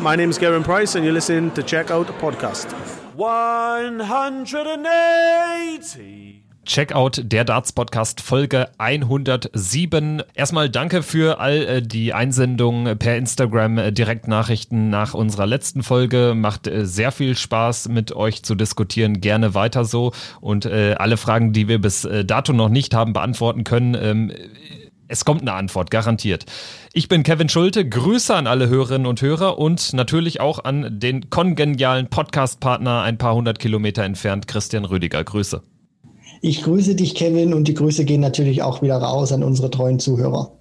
My name is Gavin Price and you're listening to Check Out Podcast. 180 Checkout der Darts Podcast Folge 107. Erstmal danke für all äh, die Einsendungen per Instagram, äh, Direktnachrichten nach unserer letzten Folge. Macht äh, sehr viel Spaß mit euch zu diskutieren. Gerne weiter so. Und alle Fragen, die wir bis dato noch nicht haben beantworten können, ähm, es kommt eine Antwort, garantiert. Ich bin Kevin Schulte, Grüße an alle Hörerinnen und Hörer und natürlich auch an den kongenialen Podcast-Partner ein paar hundert Kilometer entfernt, Christian Rüdiger. Grüße. Ich grüße dich, Kevin, und die Grüße gehen natürlich auch wieder raus an unsere treuen Zuhörer.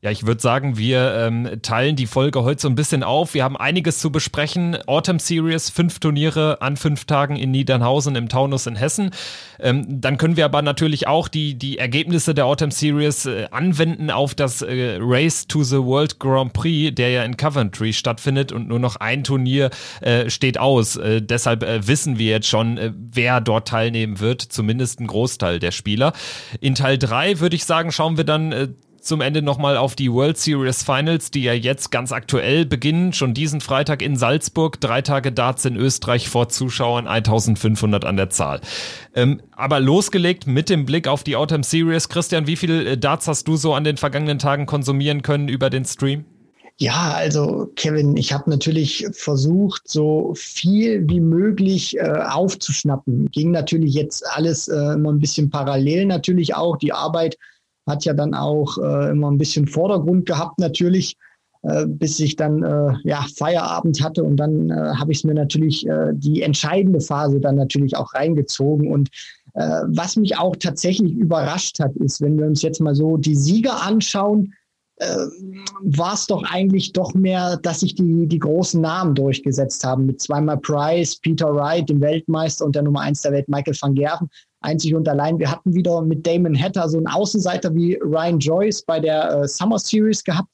Ja, ich würde sagen, wir ähm, teilen die Folge heute so ein bisschen auf. Wir haben einiges zu besprechen. Autumn Series, fünf Turniere an fünf Tagen in Niedernhausen im Taunus in Hessen. Ähm, dann können wir aber natürlich auch die, die Ergebnisse der Autumn Series äh, anwenden auf das äh, Race to the World Grand Prix, der ja in Coventry stattfindet und nur noch ein Turnier äh, steht aus. Äh, deshalb äh, wissen wir jetzt schon, äh, wer dort teilnehmen wird, zumindest ein Großteil der Spieler. In Teil drei würde ich sagen, schauen wir dann zum Ende nochmal auf die World Series Finals, die ja jetzt ganz aktuell beginnen. Schon diesen Freitag in Salzburg. Drei Tage Darts in Österreich vor Zuschauern, 1500 an der Zahl. Ähm, aber losgelegt mit dem Blick auf die Autumn Series. Christian, wie viel äh, Darts hast du so an den vergangenen Tagen konsumieren können über den Stream? Ja, also Kevin, ich habe natürlich versucht, so viel wie möglich äh, aufzuschnappen. Ging natürlich jetzt alles äh, immer ein bisschen parallel, natürlich auch die Arbeit hat ja dann auch äh, immer ein bisschen Vordergrund gehabt natürlich, äh, bis ich dann äh, ja Feierabend hatte und dann äh, habe ich es mir natürlich äh, die entscheidende Phase dann natürlich auch reingezogen. Und äh, was mich auch tatsächlich überrascht hat, ist, wenn wir uns jetzt mal so die Sieger anschauen, äh, war es doch eigentlich doch mehr, dass sich die, die großen Namen durchgesetzt haben mit zweimal Price, Peter Wright, dem Weltmeister und der Nummer eins der Welt, Michael van Gerven einzig und allein. Wir hatten wieder mit Damon Hatter so einen Außenseiter wie Ryan Joyce bei der äh, Summer Series gehabt.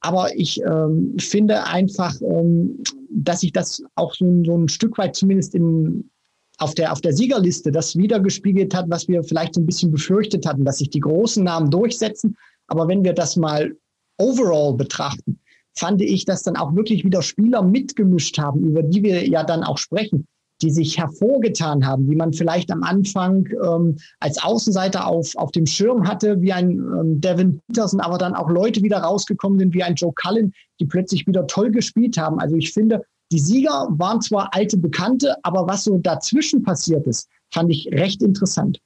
Aber ich ähm, finde einfach, ähm, dass sich das auch so, so ein Stück weit zumindest in, auf, der, auf der Siegerliste das wiedergespiegelt hat, was wir vielleicht so ein bisschen befürchtet hatten, dass sich die großen Namen durchsetzen. Aber wenn wir das mal overall betrachten, fand ich, dass dann auch wirklich wieder Spieler mitgemischt haben, über die wir ja dann auch sprechen die sich hervorgetan haben, die man vielleicht am Anfang ähm, als Außenseiter auf, auf dem Schirm hatte, wie ein ähm, Devin Peterson, aber dann auch Leute wieder rausgekommen sind, wie ein Joe Cullen, die plötzlich wieder toll gespielt haben. Also ich finde, die Sieger waren zwar alte Bekannte, aber was so dazwischen passiert ist, fand ich recht interessant.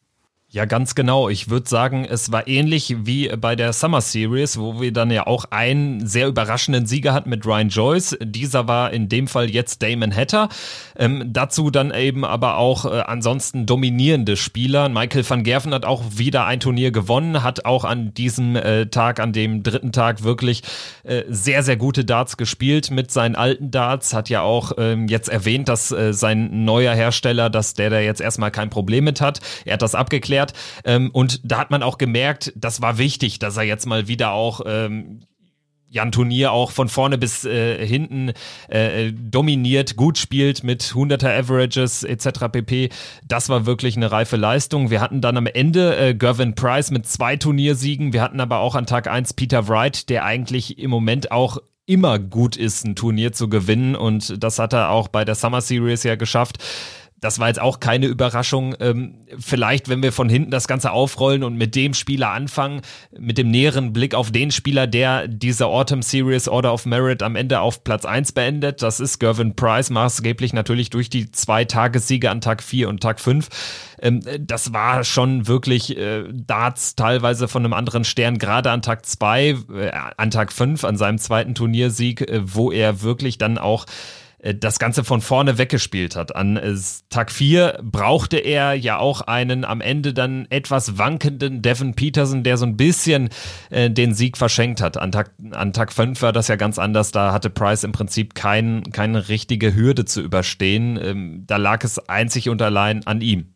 Ja, ganz genau. Ich würde sagen, es war ähnlich wie bei der Summer Series, wo wir dann ja auch einen sehr überraschenden Sieger hatten mit Ryan Joyce. Dieser war in dem Fall jetzt Damon Hatter. Ähm, dazu dann eben aber auch äh, ansonsten dominierende Spieler. Michael van Gerven hat auch wieder ein Turnier gewonnen, hat auch an diesem äh, Tag, an dem dritten Tag wirklich äh, sehr, sehr gute Darts gespielt mit seinen alten Darts. Hat ja auch ähm, jetzt erwähnt, dass äh, sein neuer Hersteller, dass der da jetzt erstmal kein Problem mit hat. Er hat das abgeklärt erklärt. Ähm, und da hat man auch gemerkt, das war wichtig, dass er jetzt mal wieder auch ähm, Jan Turnier auch von vorne bis äh, hinten äh, dominiert, gut spielt mit 100er Averages etc. pp. Das war wirklich eine reife Leistung. Wir hatten dann am Ende äh, Gervin Price mit zwei Turniersiegen. Wir hatten aber auch an Tag 1 Peter Wright, der eigentlich im Moment auch immer gut ist, ein Turnier zu gewinnen und das hat er auch bei der Summer Series ja geschafft das war jetzt auch keine Überraschung. Ähm, vielleicht, wenn wir von hinten das Ganze aufrollen und mit dem Spieler anfangen, mit dem näheren Blick auf den Spieler, der diese Autumn Series Order of Merit am Ende auf Platz 1 beendet. Das ist Gervin Price, maßgeblich natürlich durch die zwei Tagessiege an Tag 4 und Tag 5. Ähm, das war schon wirklich äh, Darts teilweise von einem anderen Stern, gerade an Tag 2, äh, an Tag 5, an seinem zweiten Turniersieg, äh, wo er wirklich dann auch das Ganze von vorne weggespielt hat. An äh, Tag 4 brauchte er ja auch einen am Ende dann etwas wankenden Devin Peterson, der so ein bisschen äh, den Sieg verschenkt hat. An Tag, an Tag 5 war das ja ganz anders. Da hatte Price im Prinzip kein, keine richtige Hürde zu überstehen. Ähm, da lag es einzig und allein an ihm.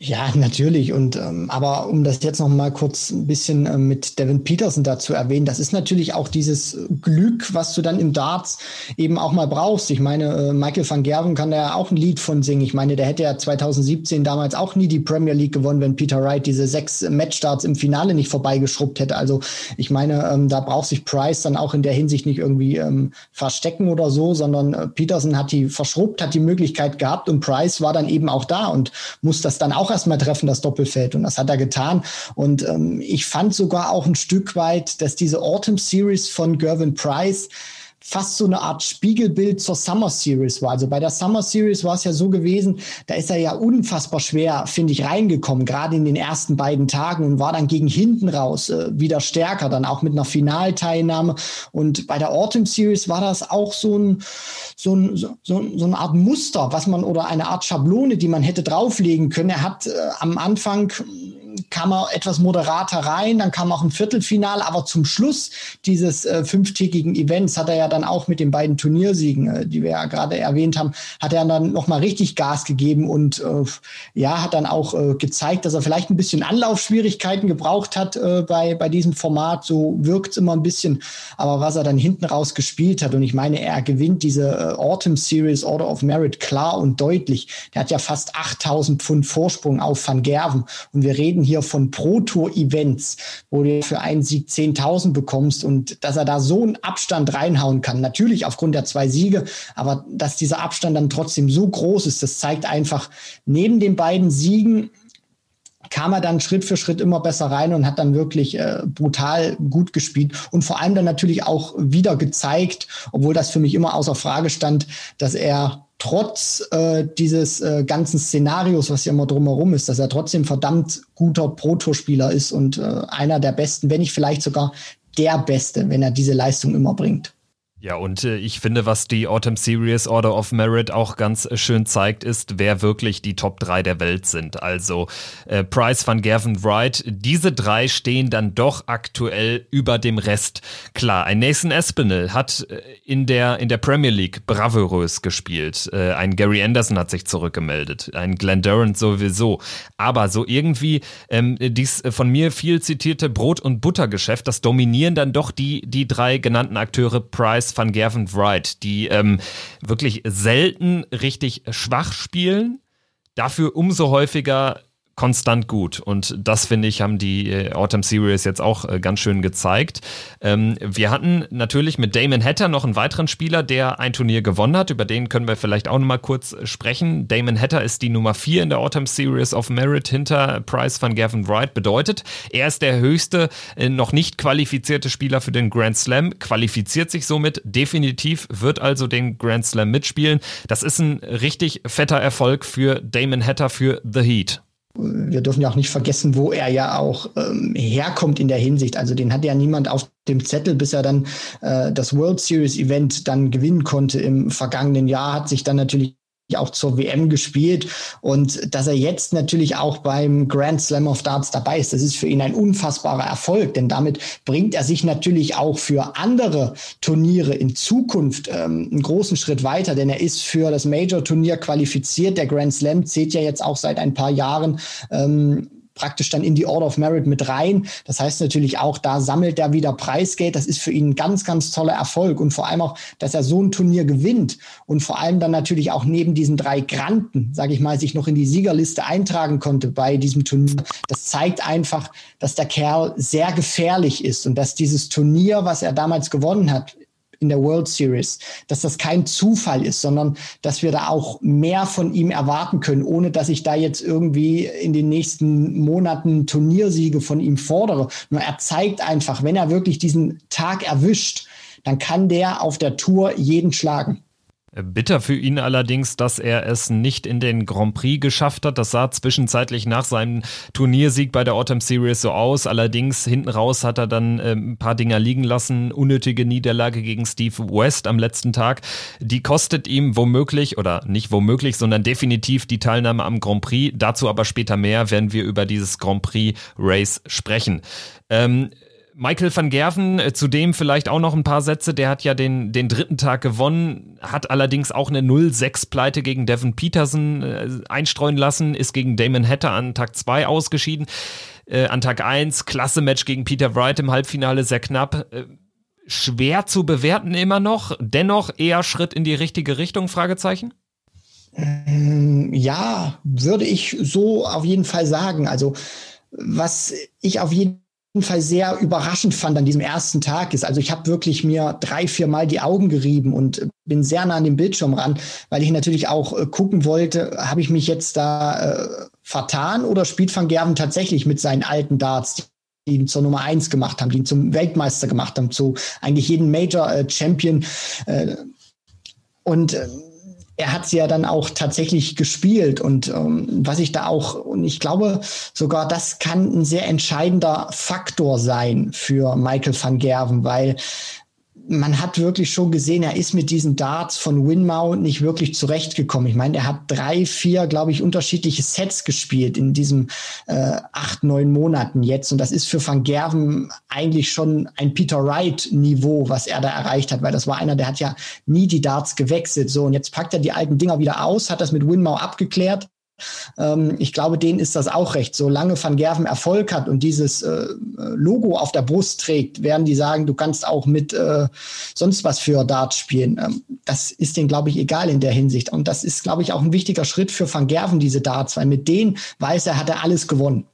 Ja, natürlich. Und ähm, aber um das jetzt noch mal kurz ein bisschen äh, mit Devin Peterson dazu erwähnen, das ist natürlich auch dieses Glück, was du dann im Darts eben auch mal brauchst. Ich meine, äh, Michael van Gerven kann da ja auch ein Lied von singen. Ich meine, der hätte ja 2017 damals auch nie die Premier League gewonnen, wenn Peter Wright diese sechs Matchstarts im Finale nicht vorbeigeschrubbt hätte. Also ich meine, ähm, da braucht sich Price dann auch in der Hinsicht nicht irgendwie ähm, verstecken oder so, sondern äh, Peterson hat die verschrubbt, hat die Möglichkeit gehabt und Price war dann eben auch da und muss das dann auch erstmal treffen, das Doppelfeld. Und das hat er getan. Und ähm, ich fand sogar auch ein Stück weit, dass diese Autumn Series von Gervin Price fast so eine Art Spiegelbild zur Summer Series war. Also bei der Summer Series war es ja so gewesen, da ist er ja unfassbar schwer, finde ich, reingekommen, gerade in den ersten beiden Tagen und war dann gegen hinten raus äh, wieder stärker, dann auch mit einer Finalteilnahme. Und bei der Autumn Series war das auch so ein, so, ein, so, so eine Art Muster, was man oder eine Art Schablone, die man hätte drauflegen können. Er hat äh, am Anfang kam er etwas moderater rein, dann kam auch ein Viertelfinale, aber zum Schluss dieses äh, fünftägigen Events hat er ja dann auch mit den beiden Turniersiegen, äh, die wir ja gerade erwähnt haben, hat er dann nochmal richtig Gas gegeben und äh, ja, hat dann auch äh, gezeigt, dass er vielleicht ein bisschen Anlaufschwierigkeiten gebraucht hat äh, bei, bei diesem Format. So wirkt es immer ein bisschen, aber was er dann hinten raus gespielt hat und ich meine, er gewinnt diese äh, Autumn Series Order of Merit klar und deutlich. Der hat ja fast 8000 Pfund Vorsprung auf Van Gerven und wir reden hier von Pro-Tour-Events, wo du für einen Sieg 10.000 bekommst und dass er da so einen Abstand reinhauen kann. Natürlich aufgrund der zwei Siege, aber dass dieser Abstand dann trotzdem so groß ist, das zeigt einfach neben den beiden Siegen kam er dann Schritt für Schritt immer besser rein und hat dann wirklich äh, brutal gut gespielt und vor allem dann natürlich auch wieder gezeigt, obwohl das für mich immer außer Frage stand, dass er trotz äh, dieses äh, ganzen Szenarios, was ja immer drumherum ist, dass er trotzdem verdammt guter Protospieler ist und äh, einer der besten, wenn nicht vielleicht sogar der Beste, wenn er diese Leistung immer bringt. Ja, und äh, ich finde, was die Autumn Series Order of Merit auch ganz äh, schön zeigt, ist, wer wirklich die Top 3 der Welt sind. Also äh, Price van Gerven Wright, diese drei stehen dann doch aktuell über dem Rest. Klar, ein Nathan Espinel hat äh, in der, in der Premier League bravourös gespielt. Äh, ein Gary Anderson hat sich zurückgemeldet, ein Glenn Durant sowieso. Aber so irgendwie ähm, dies äh, von mir viel zitierte Brot- und Buttergeschäft, das dominieren dann doch die, die drei genannten Akteure Price, van Gerven Wright, die ähm, wirklich selten richtig schwach spielen, dafür umso häufiger konstant gut. Und das, finde ich, haben die äh, Autumn Series jetzt auch äh, ganz schön gezeigt. Ähm, wir hatten natürlich mit Damon Hatter noch einen weiteren Spieler, der ein Turnier gewonnen hat. Über den können wir vielleicht auch nochmal kurz sprechen. Damon Hatter ist die Nummer 4 in der Autumn Series of Merit hinter Price van Gavin Wright. Bedeutet, er ist der höchste äh, noch nicht qualifizierte Spieler für den Grand Slam, qualifiziert sich somit definitiv, wird also den Grand Slam mitspielen. Das ist ein richtig fetter Erfolg für Damon Hatter für The Heat wir dürfen ja auch nicht vergessen, wo er ja auch ähm, herkommt in der Hinsicht. Also den hat ja niemand auf dem Zettel, bis er dann äh, das World Series Event dann gewinnen konnte im vergangenen Jahr, hat sich dann natürlich auch zur WM gespielt und dass er jetzt natürlich auch beim Grand Slam of Darts dabei ist, das ist für ihn ein unfassbarer Erfolg, denn damit bringt er sich natürlich auch für andere Turniere in Zukunft ähm, einen großen Schritt weiter, denn er ist für das Major-Turnier qualifiziert. Der Grand Slam zählt ja jetzt auch seit ein paar Jahren ähm, praktisch dann in die Order of Merit mit rein. Das heißt natürlich auch, da sammelt er wieder Preisgeld. Das ist für ihn ein ganz, ganz toller Erfolg und vor allem auch, dass er so ein Turnier gewinnt und vor allem dann natürlich auch neben diesen drei Granten, sage ich mal, sich noch in die Siegerliste eintragen konnte bei diesem Turnier. Das zeigt einfach, dass der Kerl sehr gefährlich ist und dass dieses Turnier, was er damals gewonnen hat, in der World Series, dass das kein Zufall ist, sondern dass wir da auch mehr von ihm erwarten können, ohne dass ich da jetzt irgendwie in den nächsten Monaten Turniersiege von ihm fordere. Nur er zeigt einfach, wenn er wirklich diesen Tag erwischt, dann kann der auf der Tour jeden schlagen. Bitter für ihn allerdings, dass er es nicht in den Grand Prix geschafft hat. Das sah zwischenzeitlich nach seinem Turniersieg bei der Autumn Series so aus. Allerdings hinten raus hat er dann äh, ein paar Dinger liegen lassen. Unnötige Niederlage gegen Steve West am letzten Tag. Die kostet ihm womöglich oder nicht womöglich, sondern definitiv die Teilnahme am Grand Prix. Dazu aber später mehr, wenn wir über dieses Grand Prix Race sprechen. Ähm, Michael van Gerven, äh, zudem vielleicht auch noch ein paar Sätze, der hat ja den, den dritten Tag gewonnen, hat allerdings auch eine 0-6-Pleite gegen Devin Peterson äh, einstreuen lassen, ist gegen Damon Hatter an Tag 2 ausgeschieden. Äh, an Tag 1, klasse Match gegen Peter Wright im Halbfinale, sehr knapp. Äh, schwer zu bewerten immer noch, dennoch eher Schritt in die richtige Richtung, Fragezeichen? Ähm, ja, würde ich so auf jeden Fall sagen. Also was ich auf jeden Fall sehr überraschend fand an diesem ersten Tag ist, also ich habe wirklich mir drei, vier Mal die Augen gerieben und bin sehr nah an den Bildschirm ran, weil ich natürlich auch äh, gucken wollte, habe ich mich jetzt da äh, vertan oder spielt Van Gerven tatsächlich mit seinen alten Darts, die ihn zur Nummer eins gemacht haben, die ihn zum Weltmeister gemacht haben, zu eigentlich jeden Major äh, Champion. Äh, und äh, er hat sie ja dann auch tatsächlich gespielt und ähm, was ich da auch, und ich glaube sogar, das kann ein sehr entscheidender Faktor sein für Michael van Gerven, weil man hat wirklich schon gesehen, er ist mit diesen Darts von Winmau nicht wirklich zurechtgekommen. Ich meine, er hat drei, vier, glaube ich, unterschiedliche Sets gespielt in diesen äh, acht, neun Monaten jetzt. Und das ist für Van Gerven eigentlich schon ein Peter Wright-Niveau, was er da erreicht hat, weil das war einer, der hat ja nie die Darts gewechselt. So, und jetzt packt er die alten Dinger wieder aus, hat das mit Winmau abgeklärt ähm, ich glaube, denen ist das auch recht. Solange Van Gerven Erfolg hat und dieses äh, Logo auf der Brust trägt, werden die sagen, du kannst auch mit äh, sonst was für Darts spielen. Ähm, das ist denen, glaube ich, egal in der Hinsicht. Und das ist, glaube ich, auch ein wichtiger Schritt für Van Gerven, diese Darts, weil mit denen weiß er, hat er alles gewonnen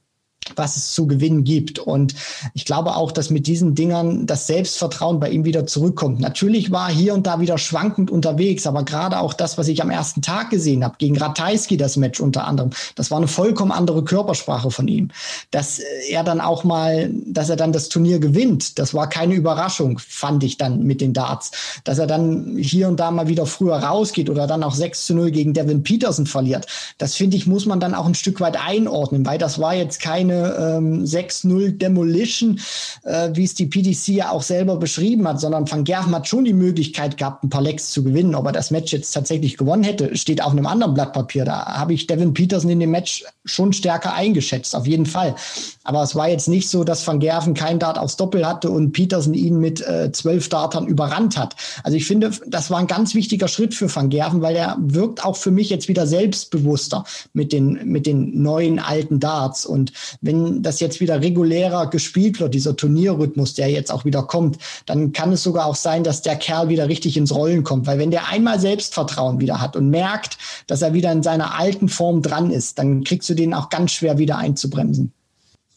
was es zu gewinnen gibt. Und ich glaube auch, dass mit diesen Dingern das Selbstvertrauen bei ihm wieder zurückkommt. Natürlich war hier und da wieder schwankend unterwegs, aber gerade auch das, was ich am ersten Tag gesehen habe, gegen Ratajski das Match unter anderem, das war eine vollkommen andere Körpersprache von ihm. Dass er dann auch mal, dass er dann das Turnier gewinnt, das war keine Überraschung, fand ich dann mit den Darts. Dass er dann hier und da mal wieder früher rausgeht oder dann auch 6 zu 0 gegen Devin Peterson verliert, das finde ich, muss man dann auch ein Stück weit einordnen, weil das war jetzt keine keine ähm, 6-0 Demolition, äh, wie es die PDC ja auch selber beschrieben hat, sondern Van Gerven hat schon die Möglichkeit gehabt, ein paar Lecks zu gewinnen. Ob er das Match jetzt tatsächlich gewonnen hätte, steht auf einem anderen Blatt Papier. Da habe ich Devin Peterson in dem Match schon stärker eingeschätzt, auf jeden Fall. Aber es war jetzt nicht so, dass Van Gerven kein Dart aufs Doppel hatte und Peterson ihn mit äh, zwölf Dartern überrannt hat. Also ich finde, das war ein ganz wichtiger Schritt für Van Gerven, weil er wirkt auch für mich jetzt wieder selbstbewusster mit den, mit den neuen alten Darts. Und wenn das jetzt wieder regulärer gespielt wird, dieser Turnierrhythmus, der jetzt auch wieder kommt, dann kann es sogar auch sein, dass der Kerl wieder richtig ins Rollen kommt. Weil wenn der einmal Selbstvertrauen wieder hat und merkt, dass er wieder in seiner alten Form dran ist, dann kriegst du den auch ganz schwer wieder einzubremsen.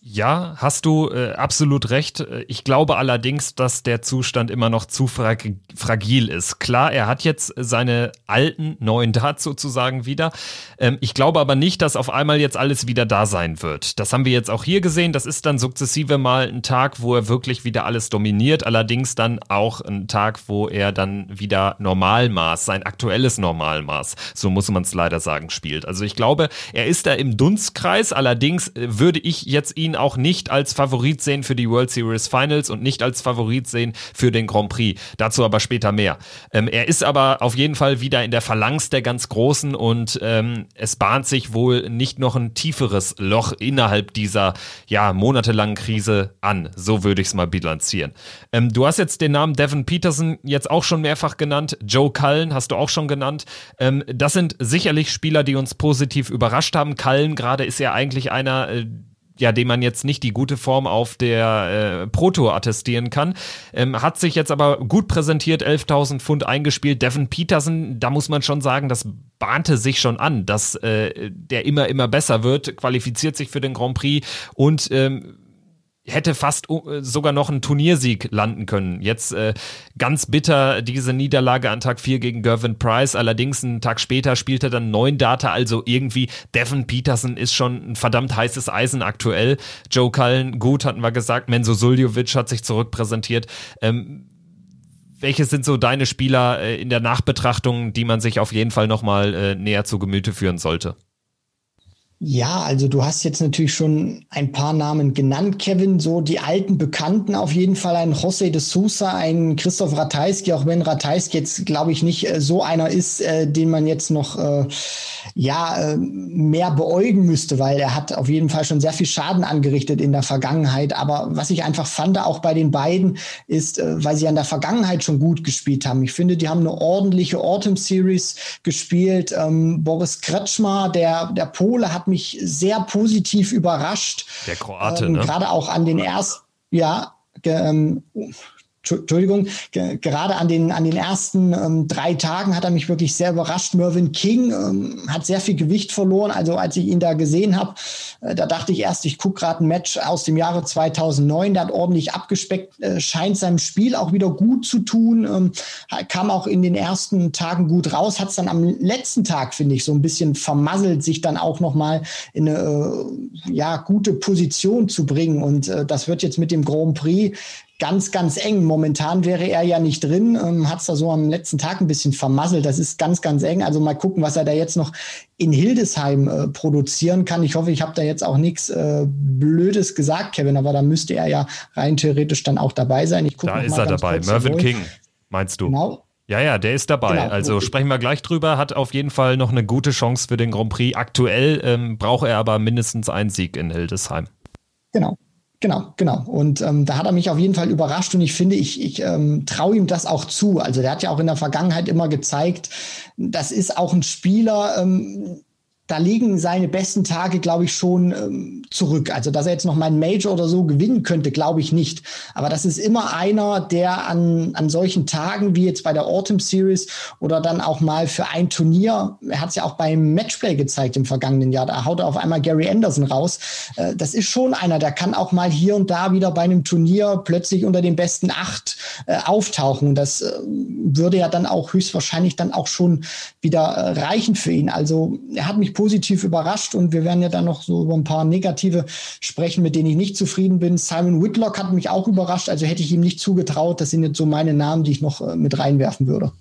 Ja, hast du äh, absolut recht. Ich glaube allerdings, dass der Zustand immer noch zu frag fragil ist. Klar, er hat jetzt seine alten, neuen Darts sozusagen wieder. Ähm, ich glaube aber nicht, dass auf einmal jetzt alles wieder da sein wird. Das haben wir jetzt auch hier gesehen. Das ist dann sukzessive mal ein Tag, wo er wirklich wieder alles dominiert. Allerdings dann auch ein Tag, wo er dann wieder Normalmaß, sein aktuelles Normalmaß, so muss man es leider sagen, spielt. Also ich glaube, er ist da im Dunstkreis. Allerdings äh, würde ich jetzt ihn auch nicht als Favorit sehen für die World Series Finals und nicht als Favorit sehen für den Grand Prix. Dazu aber später mehr. Ähm, er ist aber auf jeden Fall wieder in der Phalanx der ganz Großen und ähm, es bahnt sich wohl nicht noch ein tieferes Loch innerhalb dieser ja monatelangen Krise an. So würde ich es mal bilanzieren. Ähm, du hast jetzt den Namen Devin Peterson jetzt auch schon mehrfach genannt. Joe Cullen hast du auch schon genannt. Ähm, das sind sicherlich Spieler, die uns positiv überrascht haben. Cullen gerade ist ja eigentlich einer, äh, ja, dem man jetzt nicht die gute Form auf der äh, Proto attestieren kann. Ähm, hat sich jetzt aber gut präsentiert, 11.000 Pfund eingespielt. Devin Peterson, da muss man schon sagen, das bahnte sich schon an, dass äh, der immer, immer besser wird, qualifiziert sich für den Grand Prix und ähm, hätte fast äh, sogar noch einen Turniersieg landen können. Jetzt äh, ganz bitter diese Niederlage an Tag 4 gegen Gervin Price. Allerdings einen Tag später spielt er dann neun Data. Also irgendwie Devin Peterson ist schon ein verdammt heißes Eisen aktuell. Joe Cullen, gut, hatten wir gesagt. Menzo Suljovic hat sich zurückpräsentiert. Ähm, welche sind so deine Spieler äh, in der Nachbetrachtung, die man sich auf jeden Fall nochmal äh, näher zu Gemüte führen sollte? Ja, also du hast jetzt natürlich schon ein paar Namen genannt, Kevin. So die alten Bekannten auf jeden Fall ein José de Sousa, ein Christoph Ratajski, auch wenn Ratajski jetzt, glaube ich, nicht äh, so einer ist, äh, den man jetzt noch äh, ja äh, mehr beäugen müsste, weil er hat auf jeden Fall schon sehr viel Schaden angerichtet in der Vergangenheit. Aber was ich einfach fand, auch bei den beiden, ist, äh, weil sie an der Vergangenheit schon gut gespielt haben. Ich finde, die haben eine ordentliche Autumn Series gespielt. Ähm, Boris Kretschmer, der, der Pole, hat mich mich sehr positiv überrascht. Der Kroate, ähm, ne? Gerade auch an den ersten, ja, ähm, Entschuldigung, gerade an den, an den ersten ähm, drei Tagen hat er mich wirklich sehr überrascht. Mervyn King ähm, hat sehr viel Gewicht verloren. Also als ich ihn da gesehen habe, äh, da dachte ich erst, ich gucke gerade ein Match aus dem Jahre 2009. Der hat ordentlich abgespeckt, äh, scheint seinem Spiel auch wieder gut zu tun. Ähm, kam auch in den ersten Tagen gut raus, hat es dann am letzten Tag, finde ich, so ein bisschen vermasselt, sich dann auch nochmal in eine äh, ja, gute Position zu bringen. Und äh, das wird jetzt mit dem Grand Prix ganz, ganz eng. Momentan wäre er ja nicht drin, ähm, hat es da so am letzten Tag ein bisschen vermasselt. Das ist ganz, ganz eng. Also mal gucken, was er da jetzt noch in Hildesheim äh, produzieren kann. Ich hoffe, ich habe da jetzt auch nichts äh, Blödes gesagt, Kevin, aber da müsste er ja rein theoretisch dann auch dabei sein. Ich guck da ist er dabei. Mervyn King, meinst du? Genau. Ja, ja, der ist dabei. Genau. Also sprechen wir gleich drüber. Hat auf jeden Fall noch eine gute Chance für den Grand Prix. Aktuell ähm, braucht er aber mindestens einen Sieg in Hildesheim. Genau. Genau, genau. Und ähm, da hat er mich auf jeden Fall überrascht und ich finde, ich, ich ähm, traue ihm das auch zu. Also der hat ja auch in der Vergangenheit immer gezeigt, das ist auch ein Spieler, ähm, da liegen seine besten Tage, glaube ich, schon ähm, zurück. Also, dass er jetzt noch mal ein Major oder so gewinnen könnte, glaube ich nicht. Aber das ist immer einer, der an, an solchen Tagen, wie jetzt bei der Autumn Series oder dann auch mal für ein Turnier, er hat es ja auch beim Matchplay gezeigt im vergangenen Jahr, da haut er auf einmal Gary Anderson raus. Äh, das ist schon einer, der kann auch mal hier und da wieder bei einem Turnier plötzlich unter den besten acht äh, auftauchen. Das äh, würde ja dann auch höchstwahrscheinlich dann auch schon wieder äh, reichen für ihn. Also, er hat mich positiv überrascht und wir werden ja dann noch so über ein paar negative sprechen, mit denen ich nicht zufrieden bin. Simon Whitlock hat mich auch überrascht, also hätte ich ihm nicht zugetraut. Das sind jetzt so meine Namen, die ich noch äh, mit reinwerfen würde.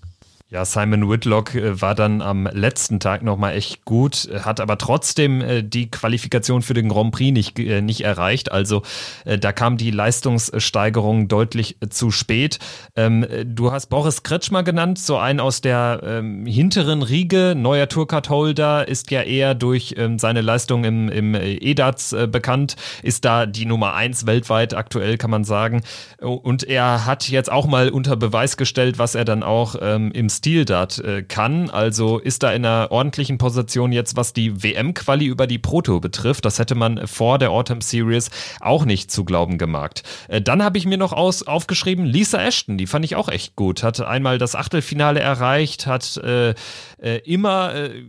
Ja, Simon Whitlock äh, war dann am letzten Tag nochmal echt gut, hat aber trotzdem äh, die Qualifikation für den Grand Prix nicht, äh, nicht erreicht. Also da kam die Leistungssteigerung deutlich zu spät. Ähm, du hast Boris Kretschmer genannt, so ein aus der ähm, hinteren Riege, neuer Tourcard-Holder, ist ja eher durch ähm, seine Leistung im, im EDATS bekannt, ist da die Nummer eins weltweit aktuell, kann man sagen. Und er hat jetzt auch mal unter Beweis gestellt, was er dann auch im Stil-Dart äh, kann. Also ist da in einer ordentlichen Position jetzt, was die WM-Quali über die Proto betrifft. Das hätte man vor der Autumn Series auch nicht zu glauben gemacht. Äh, dann habe ich mir noch aus, aufgeschrieben, Lisa Ashton, die fand ich auch echt gut. Hat einmal das Achtelfinale erreicht, hat äh, äh immer äh,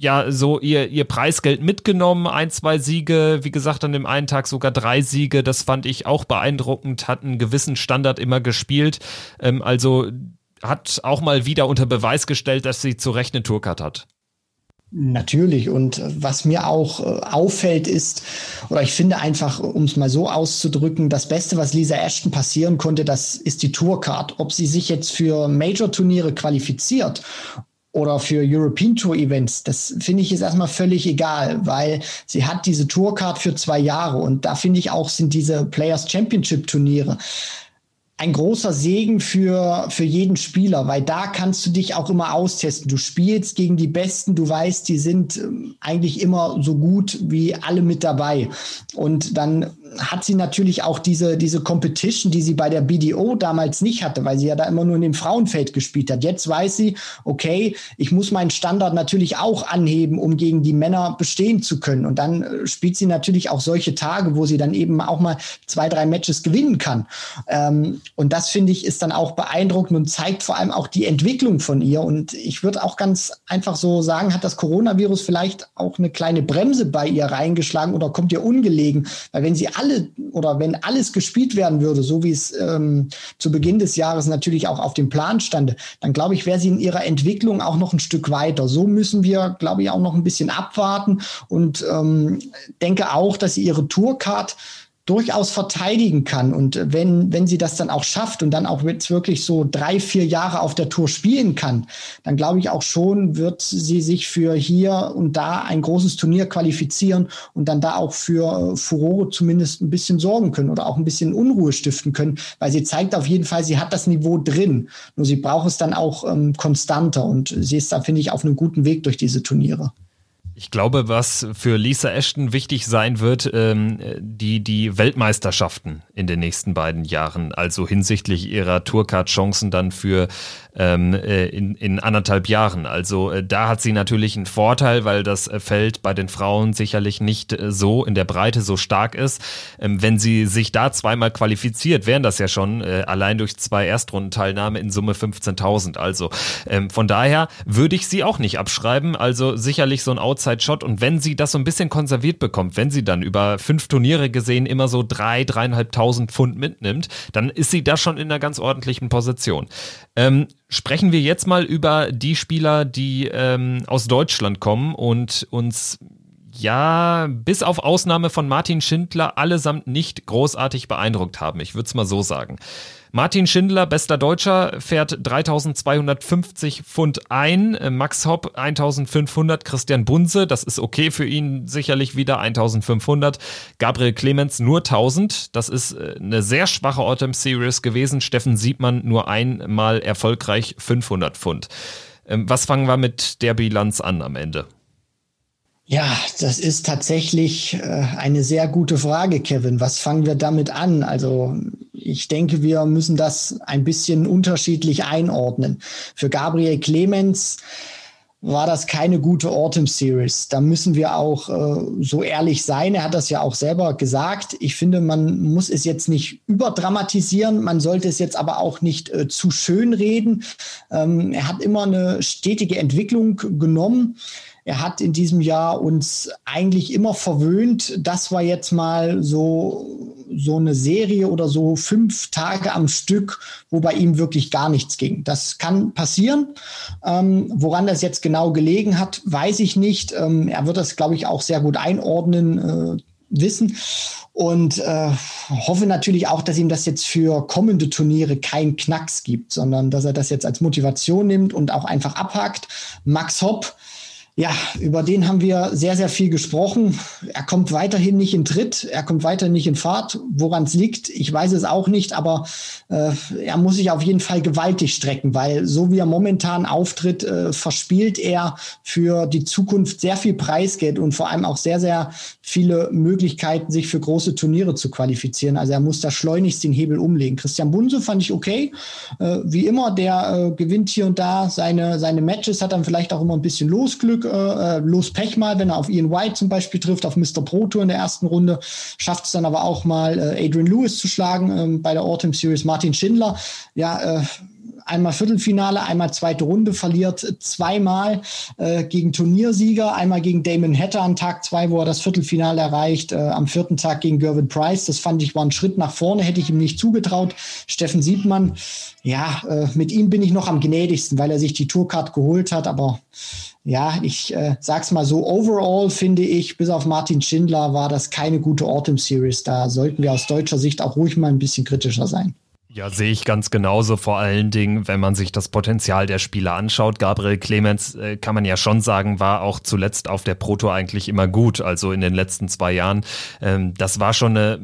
ja so ihr, ihr Preisgeld mitgenommen, ein, zwei Siege, wie gesagt, an dem einen Tag sogar drei Siege. Das fand ich auch beeindruckend, hat einen gewissen Standard immer gespielt. Ähm, also hat auch mal wieder unter Beweis gestellt, dass sie zu Recht eine Tourcard hat. Natürlich. Und was mir auch äh, auffällt ist, oder ich finde einfach, um es mal so auszudrücken, das Beste, was Lisa Ashton passieren konnte, das ist die Tourcard. Ob sie sich jetzt für Major-Turniere qualifiziert oder für European Tour Events, das finde ich ist erstmal völlig egal, weil sie hat diese Tourcard für zwei Jahre und da finde ich auch sind diese Players Championship Turniere ein großer Segen für, für jeden Spieler, weil da kannst du dich auch immer austesten. Du spielst gegen die Besten, du weißt, die sind ähm, eigentlich immer so gut wie alle mit dabei. Und dann hat sie natürlich auch diese, diese Competition, die sie bei der BDO damals nicht hatte, weil sie ja da immer nur in dem Frauenfeld gespielt hat. Jetzt weiß sie, okay, ich muss meinen Standard natürlich auch anheben, um gegen die Männer bestehen zu können. Und dann äh, spielt sie natürlich auch solche Tage, wo sie dann eben auch mal zwei, drei Matches gewinnen kann. Ähm, und das finde ich ist dann auch beeindruckend und zeigt vor allem auch die Entwicklung von ihr. Und ich würde auch ganz einfach so sagen, hat das Coronavirus vielleicht auch eine kleine Bremse bei ihr reingeschlagen oder kommt ihr ungelegen? Weil wenn sie alle oder wenn alles gespielt werden würde, so wie es ähm, zu Beginn des Jahres natürlich auch auf dem Plan stand, dann glaube ich, wäre sie in ihrer Entwicklung auch noch ein Stück weiter. So müssen wir, glaube ich, auch noch ein bisschen abwarten und ähm, denke auch, dass sie ihre Tourcard durchaus verteidigen kann. Und wenn, wenn sie das dann auch schafft und dann auch jetzt wirklich so drei, vier Jahre auf der Tour spielen kann, dann glaube ich auch schon, wird sie sich für hier und da ein großes Turnier qualifizieren und dann da auch für Furore zumindest ein bisschen sorgen können oder auch ein bisschen Unruhe stiften können, weil sie zeigt auf jeden Fall, sie hat das Niveau drin. Nur sie braucht es dann auch ähm, konstanter und sie ist da, finde ich, auf einem guten Weg durch diese Turniere. Ich glaube, was für Lisa Ashton wichtig sein wird, ähm, die, die Weltmeisterschaften in den nächsten beiden Jahren, also hinsichtlich ihrer Tourcard-Chancen dann für ähm, äh, in, in anderthalb Jahren. Also äh, da hat sie natürlich einen Vorteil, weil das äh, Feld bei den Frauen sicherlich nicht äh, so in der Breite so stark ist. Ähm, wenn sie sich da zweimal qualifiziert, wären das ja schon äh, allein durch zwei Erstrundenteilnahme in Summe 15.000. Also ähm, von daher würde ich sie auch nicht abschreiben. Also sicherlich so ein Outside-Shot und wenn sie das so ein bisschen konserviert bekommt, wenn sie dann über fünf Turniere gesehen immer so drei, dreieinhalbtausend Pfund mitnimmt, dann ist sie da schon in einer ganz ordentlichen Position. Ähm, Sprechen wir jetzt mal über die Spieler, die ähm, aus Deutschland kommen und uns ja bis auf Ausnahme von Martin Schindler allesamt nicht großartig beeindruckt haben. Ich würde es mal so sagen. Martin Schindler, bester Deutscher, fährt 3250 Pfund ein. Max Hopp 1500. Christian Bunse, das ist okay für ihn, sicherlich wieder 1500. Gabriel Clemens nur 1000. Das ist äh, eine sehr schwache Autumn Series gewesen. Steffen Siebmann nur einmal erfolgreich 500 Pfund. Ähm, was fangen wir mit der Bilanz an am Ende? Ja, das ist tatsächlich äh, eine sehr gute Frage, Kevin. Was fangen wir damit an? Also ich denke, wir müssen das ein bisschen unterschiedlich einordnen. Für Gabriel Clemens war das keine gute Autumn Series. Da müssen wir auch äh, so ehrlich sein. Er hat das ja auch selber gesagt. Ich finde, man muss es jetzt nicht überdramatisieren. Man sollte es jetzt aber auch nicht äh, zu schön reden. Ähm, er hat immer eine stetige Entwicklung genommen. Er hat in diesem Jahr uns eigentlich immer verwöhnt. Das war jetzt mal so, so eine Serie oder so fünf Tage am Stück, wo bei ihm wirklich gar nichts ging. Das kann passieren. Ähm, woran das jetzt genau gelegen hat, weiß ich nicht. Ähm, er wird das, glaube ich, auch sehr gut einordnen. Äh, wissen und äh, hoffe natürlich auch, dass ihm das jetzt für kommende Turniere keinen Knacks gibt, sondern dass er das jetzt als Motivation nimmt und auch einfach abhakt. Max Hopp ja, über den haben wir sehr, sehr viel gesprochen. Er kommt weiterhin nicht in Tritt, er kommt weiterhin nicht in Fahrt. Woran es liegt, ich weiß es auch nicht, aber äh, er muss sich auf jeden Fall gewaltig strecken, weil so wie er momentan auftritt, äh, verspielt er für die Zukunft sehr viel Preisgeld und vor allem auch sehr, sehr viele Möglichkeiten, sich für große Turniere zu qualifizieren. Also er muss da schleunigst den Hebel umlegen. Christian Bunse fand ich okay. Äh, wie immer, der äh, gewinnt hier und da seine, seine Matches, hat dann vielleicht auch immer ein bisschen Losglück äh, los Pech mal, wenn er auf Ian White zum Beispiel trifft, auf Mr. Pro Tour in der ersten Runde, schafft es dann aber auch mal äh, Adrian Lewis zu schlagen ähm, bei der Autumn Series. Martin Schindler, ja, äh, einmal Viertelfinale, einmal zweite Runde, verliert zweimal äh, gegen Turniersieger, einmal gegen Damon Hatter am Tag zwei, wo er das Viertelfinale erreicht, äh, am vierten Tag gegen Gervin Price. Das fand ich war ein Schritt nach vorne, hätte ich ihm nicht zugetraut. Steffen Siebmann, ja, äh, mit ihm bin ich noch am gnädigsten, weil er sich die Tourcard geholt hat, aber ja, ich äh, sag's mal so, overall finde ich, bis auf Martin Schindler war das keine gute Autumn Series. Da sollten wir aus deutscher Sicht auch ruhig mal ein bisschen kritischer sein. Ja, sehe ich ganz genauso. Vor allen Dingen, wenn man sich das Potenzial der Spieler anschaut. Gabriel Clemens, äh, kann man ja schon sagen, war auch zuletzt auf der Proto eigentlich immer gut. Also in den letzten zwei Jahren. Ähm, das war schon eine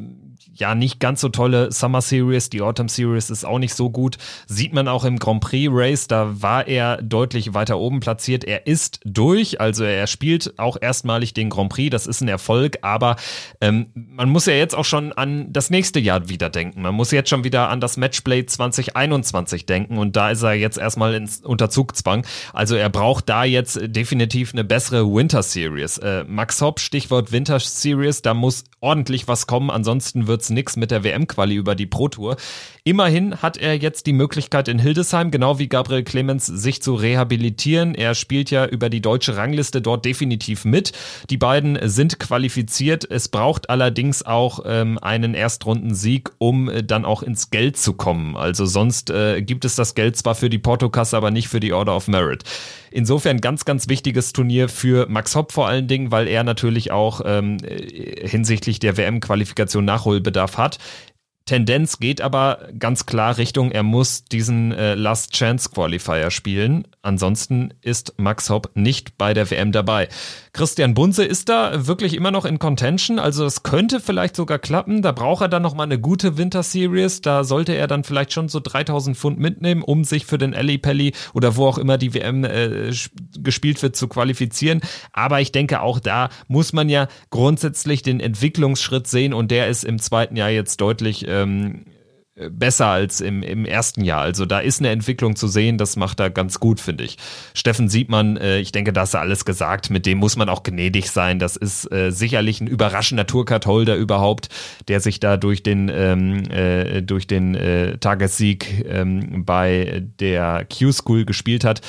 ja nicht ganz so tolle Summer Series. Die Autumn Series ist auch nicht so gut. Sieht man auch im Grand Prix Race, da war er deutlich weiter oben platziert. Er ist durch, also er spielt auch erstmalig den Grand Prix. Das ist ein Erfolg, aber ähm, man muss ja jetzt auch schon an das nächste Jahr wieder denken. Man muss jetzt schon wieder an das Matchplay 2021 denken und da ist er jetzt erstmal ins Unterzugzwang. Also er braucht da jetzt definitiv eine bessere Winter Series. Äh, Max Hopp, Stichwort Winter Series, da muss ordentlich was kommen, ansonsten wird wird's nix mit der WM-Quali über die Pro Tour. Immerhin hat er jetzt die Möglichkeit in Hildesheim, genau wie Gabriel Clemens, sich zu rehabilitieren. Er spielt ja über die deutsche Rangliste dort definitiv mit. Die beiden sind qualifiziert. Es braucht allerdings auch ähm, einen Erstrundensieg, um äh, dann auch ins Geld zu kommen. Also sonst äh, gibt es das Geld zwar für die Portokasse, aber nicht für die Order of Merit. Insofern ganz, ganz wichtiges Turnier für Max Hopp vor allen Dingen, weil er natürlich auch ähm, hinsichtlich der WM-Qualifikation Nachholbedarf hat. Tendenz geht aber ganz klar Richtung, er muss diesen äh, Last Chance Qualifier spielen. Ansonsten ist Max Hopp nicht bei der WM dabei. Christian Bunze ist da wirklich immer noch in Contention, also es könnte vielleicht sogar klappen. Da braucht er dann noch mal eine gute Winter Series. Da sollte er dann vielleicht schon so 3000 Pfund mitnehmen, um sich für den Ellie Pelli oder wo auch immer die WM äh, gespielt wird zu qualifizieren. Aber ich denke auch da muss man ja grundsätzlich den Entwicklungsschritt sehen und der ist im zweiten Jahr jetzt deutlich ähm, besser als im, im ersten Jahr. Also da ist eine Entwicklung zu sehen, das macht er ganz gut, finde ich. Steffen sieht man, äh, ich denke, da hast du alles gesagt, mit dem muss man auch gnädig sein. Das ist äh, sicherlich ein überraschender Tourcard-Holder überhaupt, der sich da durch den, ähm, äh, durch den äh, Tagessieg ähm, bei der Q-School gespielt hat.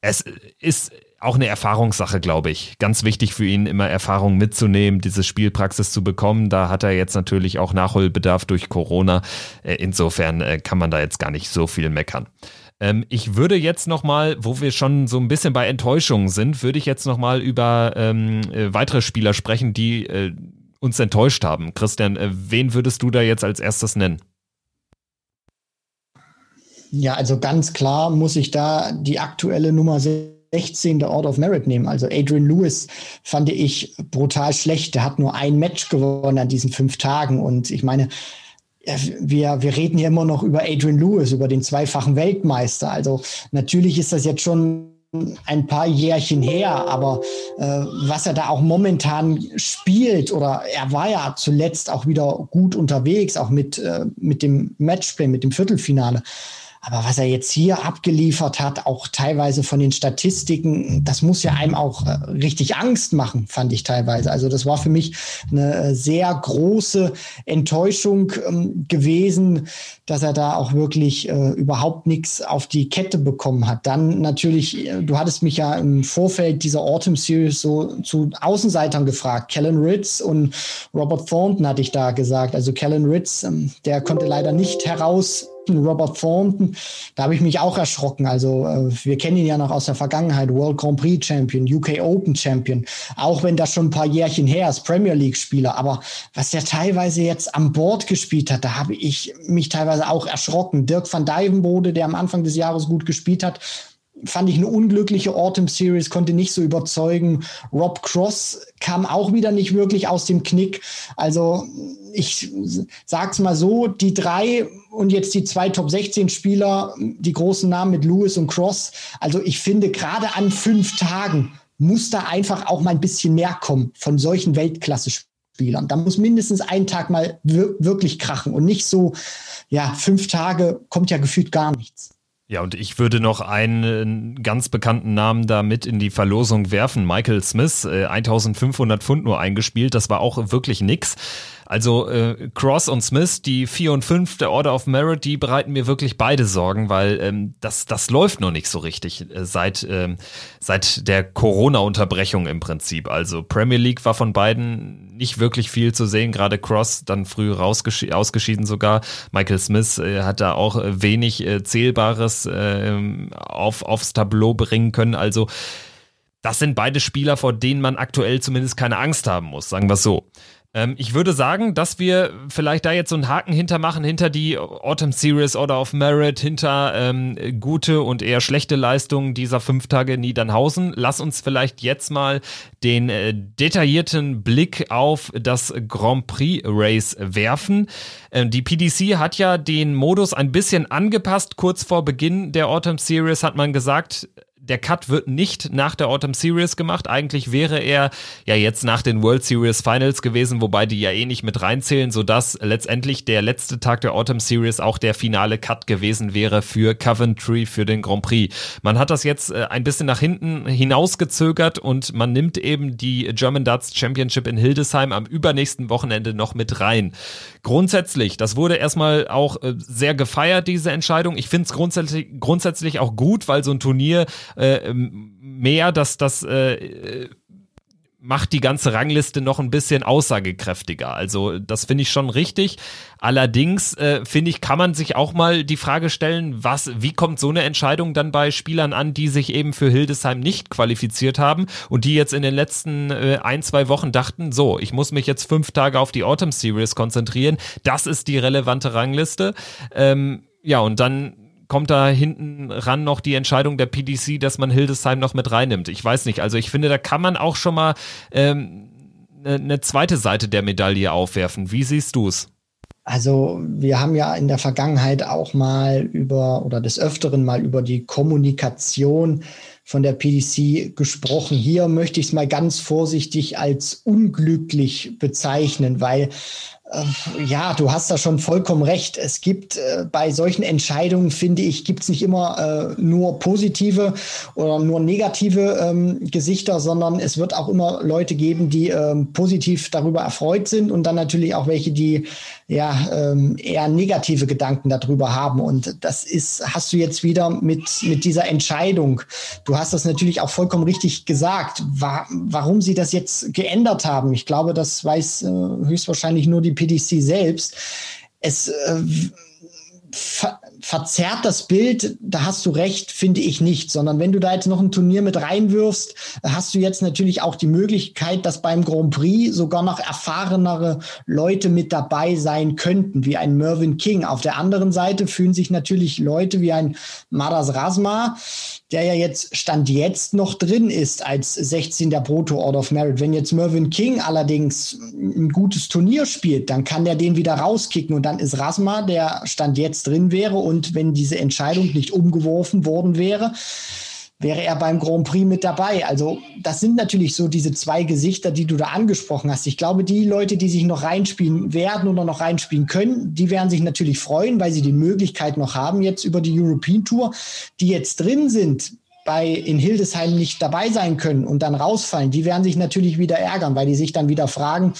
Es ist auch eine Erfahrungssache, glaube ich. Ganz wichtig für ihn, immer Erfahrung mitzunehmen, diese Spielpraxis zu bekommen. Da hat er jetzt natürlich auch Nachholbedarf durch Corona. Äh, insofern äh, kann man da jetzt gar nicht so viel meckern. Ähm, ich würde jetzt nochmal, wo wir schon so ein bisschen bei Enttäuschungen sind, würde ich jetzt nochmal über ähm, äh, weitere Spieler sprechen, die äh, uns enttäuscht haben. Christian, wen würdest du da jetzt als erstes nennen? Ja, also ganz klar muss ich da die aktuelle Nummer 16 der Order of Merit nehmen. Also Adrian Lewis fand ich brutal schlecht. Der hat nur ein Match gewonnen an diesen fünf Tagen. Und ich meine, wir, wir reden hier immer noch über Adrian Lewis, über den zweifachen Weltmeister. Also natürlich ist das jetzt schon ein paar Jährchen her, aber äh, was er da auch momentan spielt, oder er war ja zuletzt auch wieder gut unterwegs, auch mit, äh, mit dem Matchplay, mit dem Viertelfinale. Aber was er jetzt hier abgeliefert hat, auch teilweise von den Statistiken, das muss ja einem auch äh, richtig Angst machen, fand ich teilweise. Also das war für mich eine äh, sehr große Enttäuschung ähm, gewesen, dass er da auch wirklich äh, überhaupt nichts auf die Kette bekommen hat. Dann natürlich, du hattest mich ja im Vorfeld dieser Autumn Series so zu Außenseitern gefragt. Kellen Ritz und Robert Thornton hatte ich da gesagt. Also Kellen Ritz, ähm, der konnte leider nicht heraus Robert Thornton, da habe ich mich auch erschrocken. Also äh, wir kennen ihn ja noch aus der Vergangenheit, World Grand Prix Champion, UK Open Champion, auch wenn das schon ein paar Jährchen her ist, Premier League Spieler. Aber was der teilweise jetzt an Bord gespielt hat, da habe ich mich teilweise auch erschrocken. Dirk van Dijvenbode, der am Anfang des Jahres gut gespielt hat, fand ich eine unglückliche Autumn Series, konnte nicht so überzeugen. Rob Cross kam auch wieder nicht wirklich aus dem Knick. Also ich sag's mal so, die drei und jetzt die zwei Top 16 Spieler, die großen Namen mit Lewis und Cross. Also ich finde gerade an fünf Tagen muss da einfach auch mal ein bisschen mehr kommen von solchen Weltklasse-Spielern. Da muss mindestens ein Tag mal wirklich krachen und nicht so, ja, fünf Tage kommt ja gefühlt gar nichts. Ja, und ich würde noch einen ganz bekannten Namen da mit in die Verlosung werfen. Michael Smith, äh, 1500 Pfund nur eingespielt. Das war auch wirklich nix. Also äh, Cross und Smith, die 4 und 5 der Order of Merit, die bereiten mir wirklich beide Sorgen, weil ähm, das, das läuft noch nicht so richtig äh, seit, ähm, seit der Corona-Unterbrechung im Prinzip. Also Premier League war von beiden nicht wirklich viel zu sehen, gerade Cross dann früh ausgeschieden sogar. Michael Smith äh, hat da auch wenig äh, Zählbares äh, auf, aufs Tableau bringen können. Also das sind beide Spieler, vor denen man aktuell zumindest keine Angst haben muss, sagen wir so. Ähm, ich würde sagen, dass wir vielleicht da jetzt so einen Haken hintermachen, hinter die Autumn Series Order of Merit, hinter ähm, gute und eher schlechte Leistungen dieser fünf Tage Niedernhausen. Lass uns vielleicht jetzt mal den äh, detaillierten Blick auf das Grand Prix Race werfen. Ähm, die PDC hat ja den Modus ein bisschen angepasst. Kurz vor Beginn der Autumn Series hat man gesagt, der Cut wird nicht nach der Autumn Series gemacht. Eigentlich wäre er ja jetzt nach den World Series Finals gewesen, wobei die ja eh nicht mit reinzählen, sodass letztendlich der letzte Tag der Autumn Series auch der finale Cut gewesen wäre für Coventry für den Grand Prix. Man hat das jetzt äh, ein bisschen nach hinten hinausgezögert und man nimmt eben die German Darts Championship in Hildesheim am übernächsten Wochenende noch mit rein. Grundsätzlich, das wurde erstmal auch äh, sehr gefeiert, diese Entscheidung. Ich finde es grundsätzlich, grundsätzlich auch gut, weil so ein Turnier äh, mehr, dass das äh, macht die ganze Rangliste noch ein bisschen aussagekräftiger. Also das finde ich schon richtig. Allerdings äh, finde ich, kann man sich auch mal die Frage stellen, was, wie kommt so eine Entscheidung dann bei Spielern an, die sich eben für Hildesheim nicht qualifiziert haben und die jetzt in den letzten äh, ein, zwei Wochen dachten, so, ich muss mich jetzt fünf Tage auf die Autumn Series konzentrieren. Das ist die relevante Rangliste. Ähm, ja, und dann kommt da hinten ran noch die Entscheidung der PDC, dass man Hildesheim noch mit reinnimmt. Ich weiß nicht. Also ich finde, da kann man auch schon mal ähm, eine ne zweite Seite der Medaille aufwerfen. Wie siehst du es? Also wir haben ja in der Vergangenheit auch mal über oder des Öfteren mal über die Kommunikation von der PDC gesprochen. Hier möchte ich es mal ganz vorsichtig als unglücklich bezeichnen, weil ja, du hast da schon vollkommen recht. Es gibt äh, bei solchen Entscheidungen, finde ich, gibt es nicht immer äh, nur positive oder nur negative ähm, Gesichter, sondern es wird auch immer Leute geben, die ähm, positiv darüber erfreut sind und dann natürlich auch welche, die ja ähm, eher negative Gedanken darüber haben. Und das ist, hast du jetzt wieder mit, mit dieser Entscheidung. Du hast das natürlich auch vollkommen richtig gesagt, wa warum sie das jetzt geändert haben. Ich glaube, das weiß äh, höchstwahrscheinlich nur die PDC selbst. Es äh, verzerrt das Bild, da hast du recht, finde ich nicht, sondern wenn du da jetzt noch ein Turnier mit reinwirfst, hast du jetzt natürlich auch die Möglichkeit, dass beim Grand Prix sogar noch erfahrenere Leute mit dabei sein könnten, wie ein Mervyn King. Auf der anderen Seite fühlen sich natürlich Leute wie ein Madas Rasma, der ja jetzt Stand jetzt noch drin ist als 16. der Proto Order of Merit. Wenn jetzt Mervyn King allerdings ein gutes Turnier spielt, dann kann der den wieder rauskicken und dann ist Rasma, der Stand jetzt drin wäre und wenn diese Entscheidung nicht umgeworfen worden wäre, wäre er beim Grand Prix mit dabei. Also das sind natürlich so diese zwei Gesichter, die du da angesprochen hast. Ich glaube, die Leute, die sich noch reinspielen werden oder noch reinspielen können, die werden sich natürlich freuen, weil sie die Möglichkeit noch haben jetzt über die European Tour, die jetzt drin sind, bei in Hildesheim nicht dabei sein können und dann rausfallen, die werden sich natürlich wieder ärgern, weil die sich dann wieder fragen,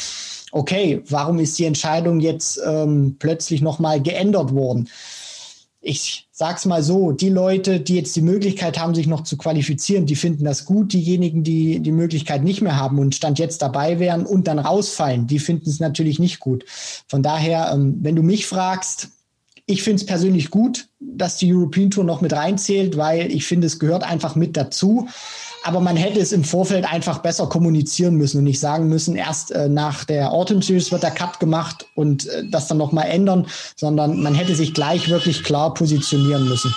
okay, warum ist die Entscheidung jetzt ähm, plötzlich nochmal geändert worden? Ich sag's mal so, die Leute, die jetzt die Möglichkeit haben, sich noch zu qualifizieren, die finden das gut. Diejenigen, die die Möglichkeit nicht mehr haben und Stand jetzt dabei wären und dann rausfallen, die finden es natürlich nicht gut. Von daher, ähm, wenn du mich fragst, ich finde es persönlich gut, dass die European Tour noch mit reinzählt, weil ich finde, es gehört einfach mit dazu. Aber man hätte es im Vorfeld einfach besser kommunizieren müssen und nicht sagen müssen, erst äh, nach der Autumn Series wird der Cut gemacht und äh, das dann nochmal ändern, sondern man hätte sich gleich wirklich klar positionieren müssen.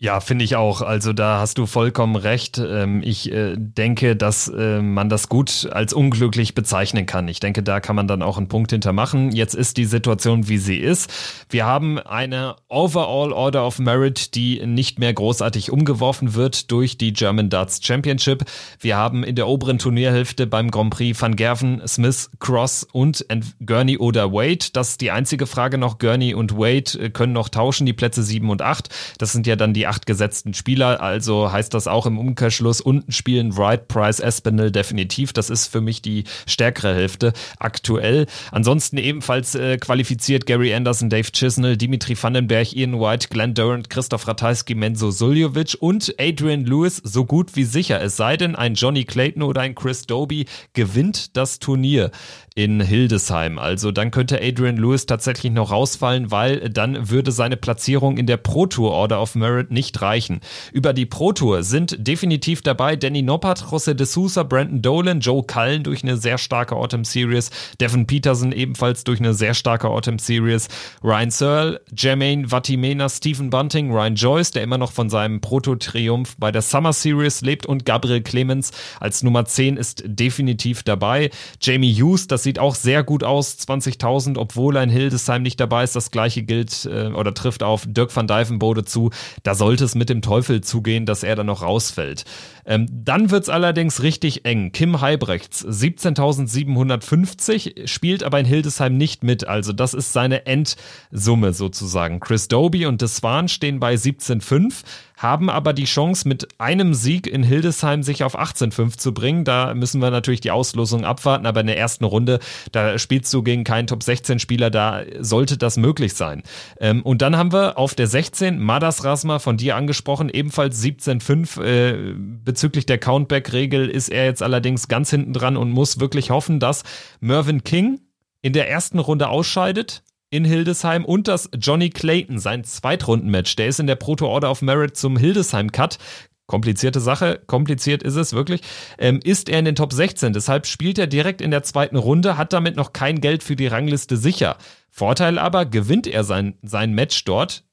Ja, finde ich auch. Also da hast du vollkommen recht. Ähm, ich äh, denke, dass äh, man das gut als unglücklich bezeichnen kann. Ich denke, da kann man dann auch einen Punkt hintermachen. Jetzt ist die Situation, wie sie ist. Wir haben eine Overall Order of Merit, die nicht mehr großartig umgeworfen wird durch die German Darts Championship. Wir haben in der oberen Turnierhälfte beim Grand Prix Van Gerven, Smith, Cross und Gurney oder Wade. Das ist die einzige Frage noch. Gurney und Wade äh, können noch tauschen, die Plätze 7 und 8. Das sind ja dann die acht gesetzten Spieler. Also heißt das auch im Umkehrschluss, unten spielen Wright, Price, Espinel definitiv. Das ist für mich die stärkere Hälfte aktuell. Ansonsten ebenfalls äh, qualifiziert Gary Anderson, Dave Chisnell, Dimitri Vandenberg, Ian White, Glenn Durant, Christoph Ratajski, Menzo Suljovic und Adrian Lewis so gut wie sicher. Es sei denn, ein Johnny Clayton oder ein Chris Doby gewinnt das Turnier in Hildesheim. Also dann könnte Adrian Lewis tatsächlich noch rausfallen, weil dann würde seine Platzierung in der Pro Tour Order of Merit nicht reichen. Über die Pro Tour sind definitiv dabei Danny Noppert, José de Sousa, Brandon Dolan, Joe Cullen durch eine sehr starke Autumn Series, Devin Peterson ebenfalls durch eine sehr starke Autumn Series, Ryan Searle, Jermaine Vatimena, Stephen Bunting, Ryan Joyce, der immer noch von seinem Proto-Triumph bei der Summer Series lebt und Gabriel Clemens als Nummer 10 ist definitiv dabei. Jamie Hughes, das sieht auch sehr gut aus, 20.000, obwohl ein Hildesheim nicht dabei ist. Das gleiche gilt äh, oder trifft auf Dirk van Dijvenbode zu. Da sollte es mit dem Teufel zugehen, dass er dann noch rausfällt. Ähm, dann wird's allerdings richtig eng. Kim Heibrechts, 17.750, spielt aber in Hildesheim nicht mit. Also das ist seine Endsumme sozusagen. Chris Doby und Deswan stehen bei 17.5 haben aber die Chance, mit einem Sieg in Hildesheim sich auf 18-5 zu bringen. Da müssen wir natürlich die Auslosung abwarten, aber in der ersten Runde, da spielst du gegen keinen Top-16-Spieler, da sollte das möglich sein. Ähm, und dann haben wir auf der 16 Madas Rasma von dir angesprochen, ebenfalls 17-5. Äh, bezüglich der Countback-Regel ist er jetzt allerdings ganz hinten dran und muss wirklich hoffen, dass Mervyn King in der ersten Runde ausscheidet in Hildesheim und dass Johnny Clayton, sein Zweitrundenmatch, der ist in der Proto Order of Merit zum Hildesheim-Cut, komplizierte Sache, kompliziert ist es wirklich, ähm, ist er in den Top 16. Deshalb spielt er direkt in der zweiten Runde, hat damit noch kein Geld für die Rangliste sicher. Vorteil aber, gewinnt er sein, sein Match dort,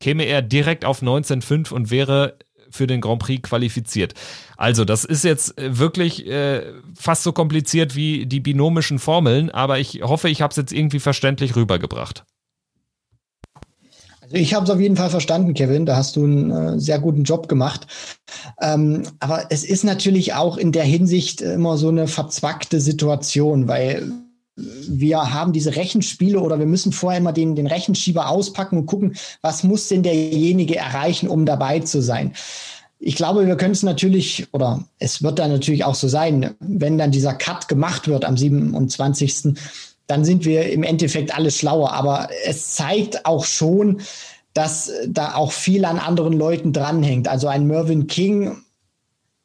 käme er direkt auf 19,5 und wäre für den Grand Prix qualifiziert. Also, das ist jetzt äh, wirklich äh, fast so kompliziert wie die binomischen Formeln, aber ich hoffe, ich habe es jetzt irgendwie verständlich rübergebracht. Also ich habe es auf jeden Fall verstanden, Kevin. Da hast du einen äh, sehr guten Job gemacht. Ähm, aber es ist natürlich auch in der Hinsicht immer so eine verzwackte Situation, weil wir haben diese Rechenspiele oder wir müssen vorher immer den, den Rechenschieber auspacken und gucken, was muss denn derjenige erreichen, um dabei zu sein. Ich glaube, wir können es natürlich, oder es wird dann natürlich auch so sein, wenn dann dieser Cut gemacht wird am 27., dann sind wir im Endeffekt alle schlauer. Aber es zeigt auch schon, dass da auch viel an anderen Leuten dranhängt. Also ein Mervyn King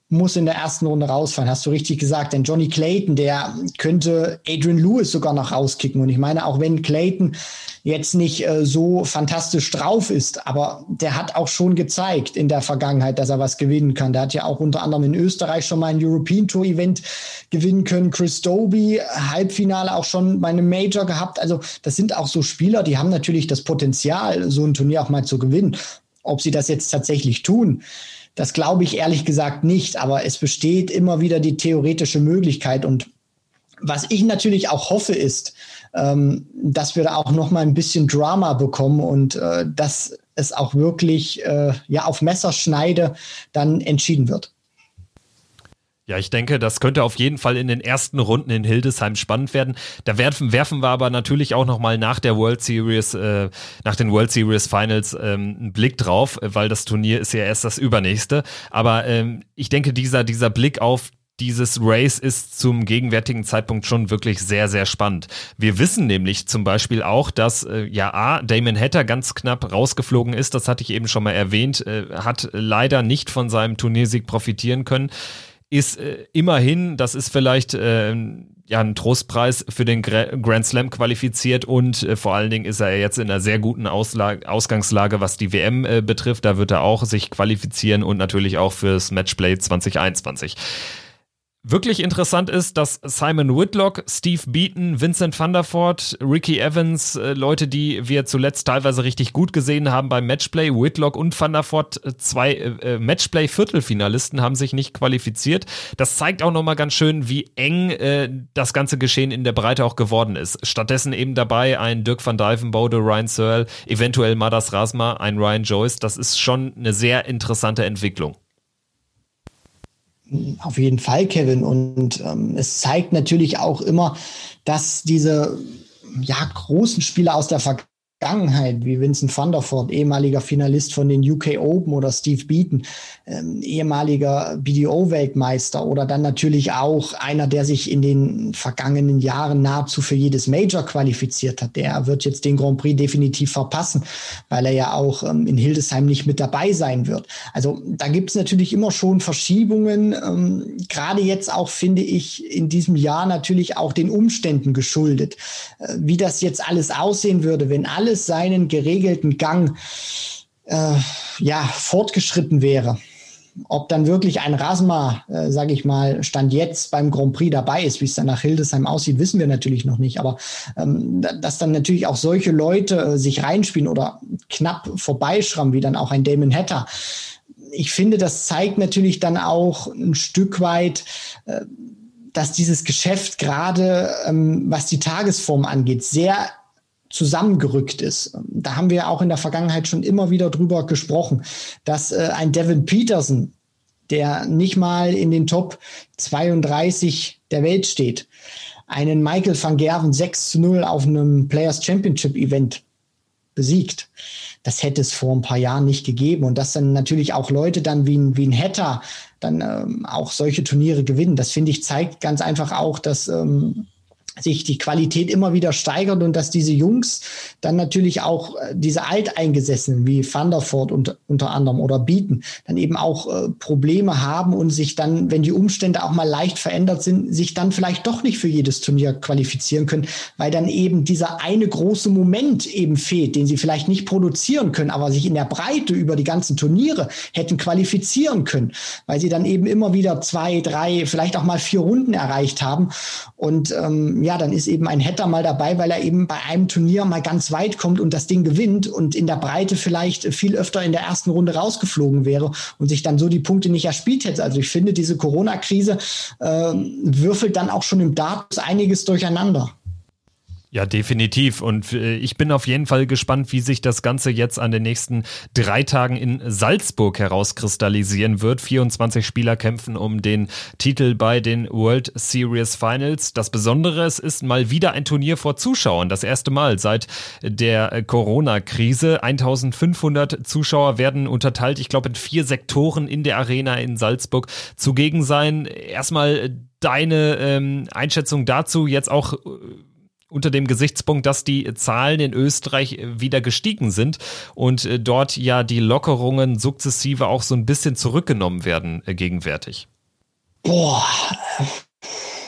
muss in der ersten Runde rausfallen, hast du richtig gesagt. Denn Johnny Clayton, der könnte Adrian Lewis sogar noch rauskicken. Und ich meine, auch wenn Clayton jetzt nicht äh, so fantastisch drauf ist, aber der hat auch schon gezeigt in der Vergangenheit, dass er was gewinnen kann. Der hat ja auch unter anderem in Österreich schon mal ein European Tour Event gewinnen können. Chris Doby, Halbfinale auch schon bei einem Major gehabt. Also das sind auch so Spieler, die haben natürlich das Potenzial, so ein Turnier auch mal zu gewinnen. Ob sie das jetzt tatsächlich tun, das glaube ich ehrlich gesagt nicht, aber es besteht immer wieder die theoretische Möglichkeit. Und was ich natürlich auch hoffe, ist, ähm, dass wir da auch noch mal ein bisschen Drama bekommen und äh, dass es auch wirklich äh, ja auf Messerschneide dann entschieden wird. Ja, ich denke, das könnte auf jeden Fall in den ersten Runden in Hildesheim spannend werden. Da werfen, werfen wir aber natürlich auch nochmal nach der World Series, äh, nach den World Series Finals ähm, einen Blick drauf, weil das Turnier ist ja erst das übernächste. Aber ähm, ich denke, dieser, dieser Blick auf dieses Race ist zum gegenwärtigen Zeitpunkt schon wirklich sehr, sehr spannend. Wir wissen nämlich zum Beispiel auch, dass äh, ja A, Damon Hatter ganz knapp rausgeflogen ist, das hatte ich eben schon mal erwähnt, äh, hat leider nicht von seinem Turniersieg profitieren können ist äh, immerhin, das ist vielleicht äh, ja ein Trostpreis für den Grand Slam qualifiziert und äh, vor allen Dingen ist er jetzt in einer sehr guten Ausla Ausgangslage, was die WM äh, betrifft. Da wird er auch sich qualifizieren und natürlich auch fürs Matchplay 2021. Wirklich interessant ist, dass Simon Whitlock, Steve Beaton, Vincent van der Voort, Ricky Evans, äh, Leute, die wir zuletzt teilweise richtig gut gesehen haben beim Matchplay, Whitlock und van der Voort, äh, zwei äh, Matchplay-Viertelfinalisten haben sich nicht qualifiziert. Das zeigt auch nochmal ganz schön, wie eng äh, das ganze Geschehen in der Breite auch geworden ist. Stattdessen eben dabei ein Dirk van Dijvenbode, Ryan Searle, eventuell Madas Rasma, ein Ryan Joyce. Das ist schon eine sehr interessante Entwicklung. Auf jeden Fall, Kevin. Und ähm, es zeigt natürlich auch immer, dass diese ja, großen Spieler aus der Vergangenheit Vergangenheit, wie Vincent van der Voort, ehemaliger Finalist von den UK Open oder Steve Beaton, ähm, ehemaliger BDO-Weltmeister oder dann natürlich auch einer, der sich in den vergangenen Jahren nahezu für jedes Major qualifiziert hat. Der wird jetzt den Grand Prix definitiv verpassen, weil er ja auch ähm, in Hildesheim nicht mit dabei sein wird. Also da gibt es natürlich immer schon Verschiebungen, ähm, gerade jetzt auch, finde ich, in diesem Jahr natürlich auch den Umständen geschuldet. Äh, wie das jetzt alles aussehen würde, wenn alle alles seinen geregelten Gang äh, ja, fortgeschritten wäre. Ob dann wirklich ein Rasma, äh, sage ich mal, Stand jetzt beim Grand Prix dabei ist, wie es dann nach Hildesheim aussieht, wissen wir natürlich noch nicht. Aber ähm, dass dann natürlich auch solche Leute äh, sich reinspielen oder knapp vorbeischrammen, wie dann auch ein Damon Hatter. Ich finde, das zeigt natürlich dann auch ein Stück weit, äh, dass dieses Geschäft gerade, ähm, was die Tagesform angeht, sehr zusammengerückt ist. Da haben wir auch in der Vergangenheit schon immer wieder drüber gesprochen, dass äh, ein Devin Peterson, der nicht mal in den Top 32 der Welt steht, einen Michael van Gerven 6 zu 0 auf einem Players Championship Event besiegt. Das hätte es vor ein paar Jahren nicht gegeben. Und dass dann natürlich auch Leute dann wie ein, wie ein Hatter dann ähm, auch solche Turniere gewinnen, das finde ich zeigt ganz einfach auch, dass ähm, sich die Qualität immer wieder steigert und dass diese Jungs dann natürlich auch äh, diese Alteingesessenen wie Van der Voort und, unter anderem oder Bieten dann eben auch äh, Probleme haben und sich dann, wenn die Umstände auch mal leicht verändert sind, sich dann vielleicht doch nicht für jedes Turnier qualifizieren können, weil dann eben dieser eine große Moment eben fehlt, den sie vielleicht nicht produzieren können, aber sich in der Breite über die ganzen Turniere hätten qualifizieren können, weil sie dann eben immer wieder zwei, drei, vielleicht auch mal vier Runden erreicht haben. Und ähm, ja, dann ist eben ein Hatter mal dabei, weil er eben bei einem Turnier mal ganz weit kommt und das Ding gewinnt und in der Breite vielleicht viel öfter in der ersten Runde rausgeflogen wäre und sich dann so die Punkte nicht erspielt hätte. Also ich finde, diese Corona-Krise äh, würfelt dann auch schon im Darts einiges durcheinander. Ja, definitiv. Und äh, ich bin auf jeden Fall gespannt, wie sich das Ganze jetzt an den nächsten drei Tagen in Salzburg herauskristallisieren wird. 24 Spieler kämpfen um den Titel bei den World Series Finals. Das Besondere es ist mal wieder ein Turnier vor Zuschauern. Das erste Mal seit der Corona-Krise. 1500 Zuschauer werden unterteilt, ich glaube, in vier Sektoren in der Arena in Salzburg zugegen sein. Erstmal deine ähm, Einschätzung dazu jetzt auch unter dem Gesichtspunkt, dass die Zahlen in Österreich wieder gestiegen sind und äh, dort ja die Lockerungen sukzessive auch so ein bisschen zurückgenommen werden äh, gegenwärtig. Boah.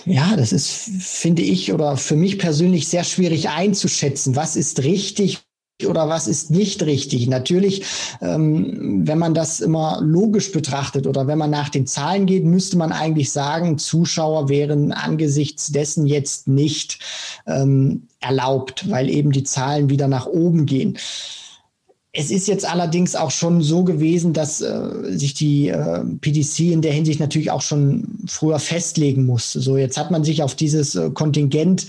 Ja, das ist, finde ich, oder für mich persönlich sehr schwierig einzuschätzen. Was ist richtig, oder was ist nicht richtig. Natürlich, ähm, wenn man das immer logisch betrachtet oder wenn man nach den Zahlen geht, müsste man eigentlich sagen, Zuschauer wären angesichts dessen jetzt nicht ähm, erlaubt, weil eben die Zahlen wieder nach oben gehen. Es ist jetzt allerdings auch schon so gewesen, dass äh, sich die äh, PDC in der Hinsicht natürlich auch schon früher festlegen musste. So, jetzt hat man sich auf dieses äh, Kontingent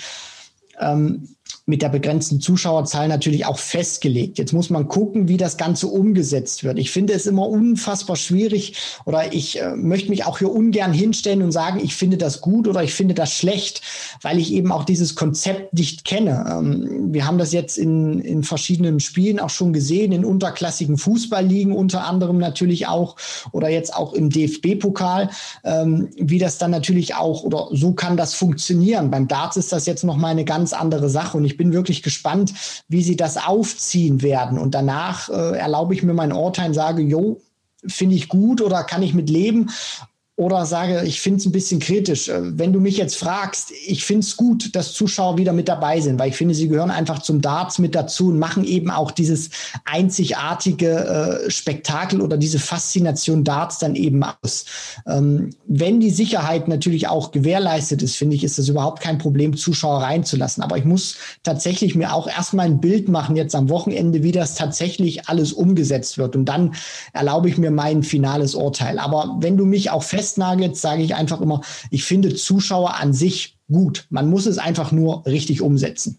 ähm, mit der begrenzten Zuschauerzahl natürlich auch festgelegt. Jetzt muss man gucken, wie das Ganze umgesetzt wird. Ich finde es immer unfassbar schwierig oder ich äh, möchte mich auch hier ungern hinstellen und sagen, ich finde das gut oder ich finde das schlecht, weil ich eben auch dieses Konzept nicht kenne. Ähm, wir haben das jetzt in, in verschiedenen Spielen auch schon gesehen, in unterklassigen Fußballligen unter anderem natürlich auch oder jetzt auch im DFB-Pokal, ähm, wie das dann natürlich auch oder so kann das funktionieren. Beim Darts ist das jetzt noch mal eine ganz andere Sache und ich bin wirklich gespannt, wie sie das aufziehen werden. Und danach äh, erlaube ich mir mein Urteil und sage, jo, finde ich gut oder kann ich mit leben oder sage, ich finde es ein bisschen kritisch. Äh, wenn du mich jetzt fragst, ich finde es gut, dass Zuschauer wieder mit dabei sind, weil ich finde, sie gehören einfach zum Darts mit dazu und machen eben auch dieses einzigartige äh, Spektakel oder diese Faszination Darts dann eben aus. Ähm, wenn die Sicherheit natürlich auch gewährleistet ist, finde ich, ist das überhaupt kein Problem, Zuschauer reinzulassen. Aber ich muss tatsächlich mir auch erstmal ein Bild machen jetzt am Wochenende, wie das tatsächlich alles umgesetzt wird. Und dann erlaube ich mir mein finales Urteil. Aber wenn du mich auch fest festnagelt, sage ich einfach immer, ich finde Zuschauer an sich gut. Man muss es einfach nur richtig umsetzen.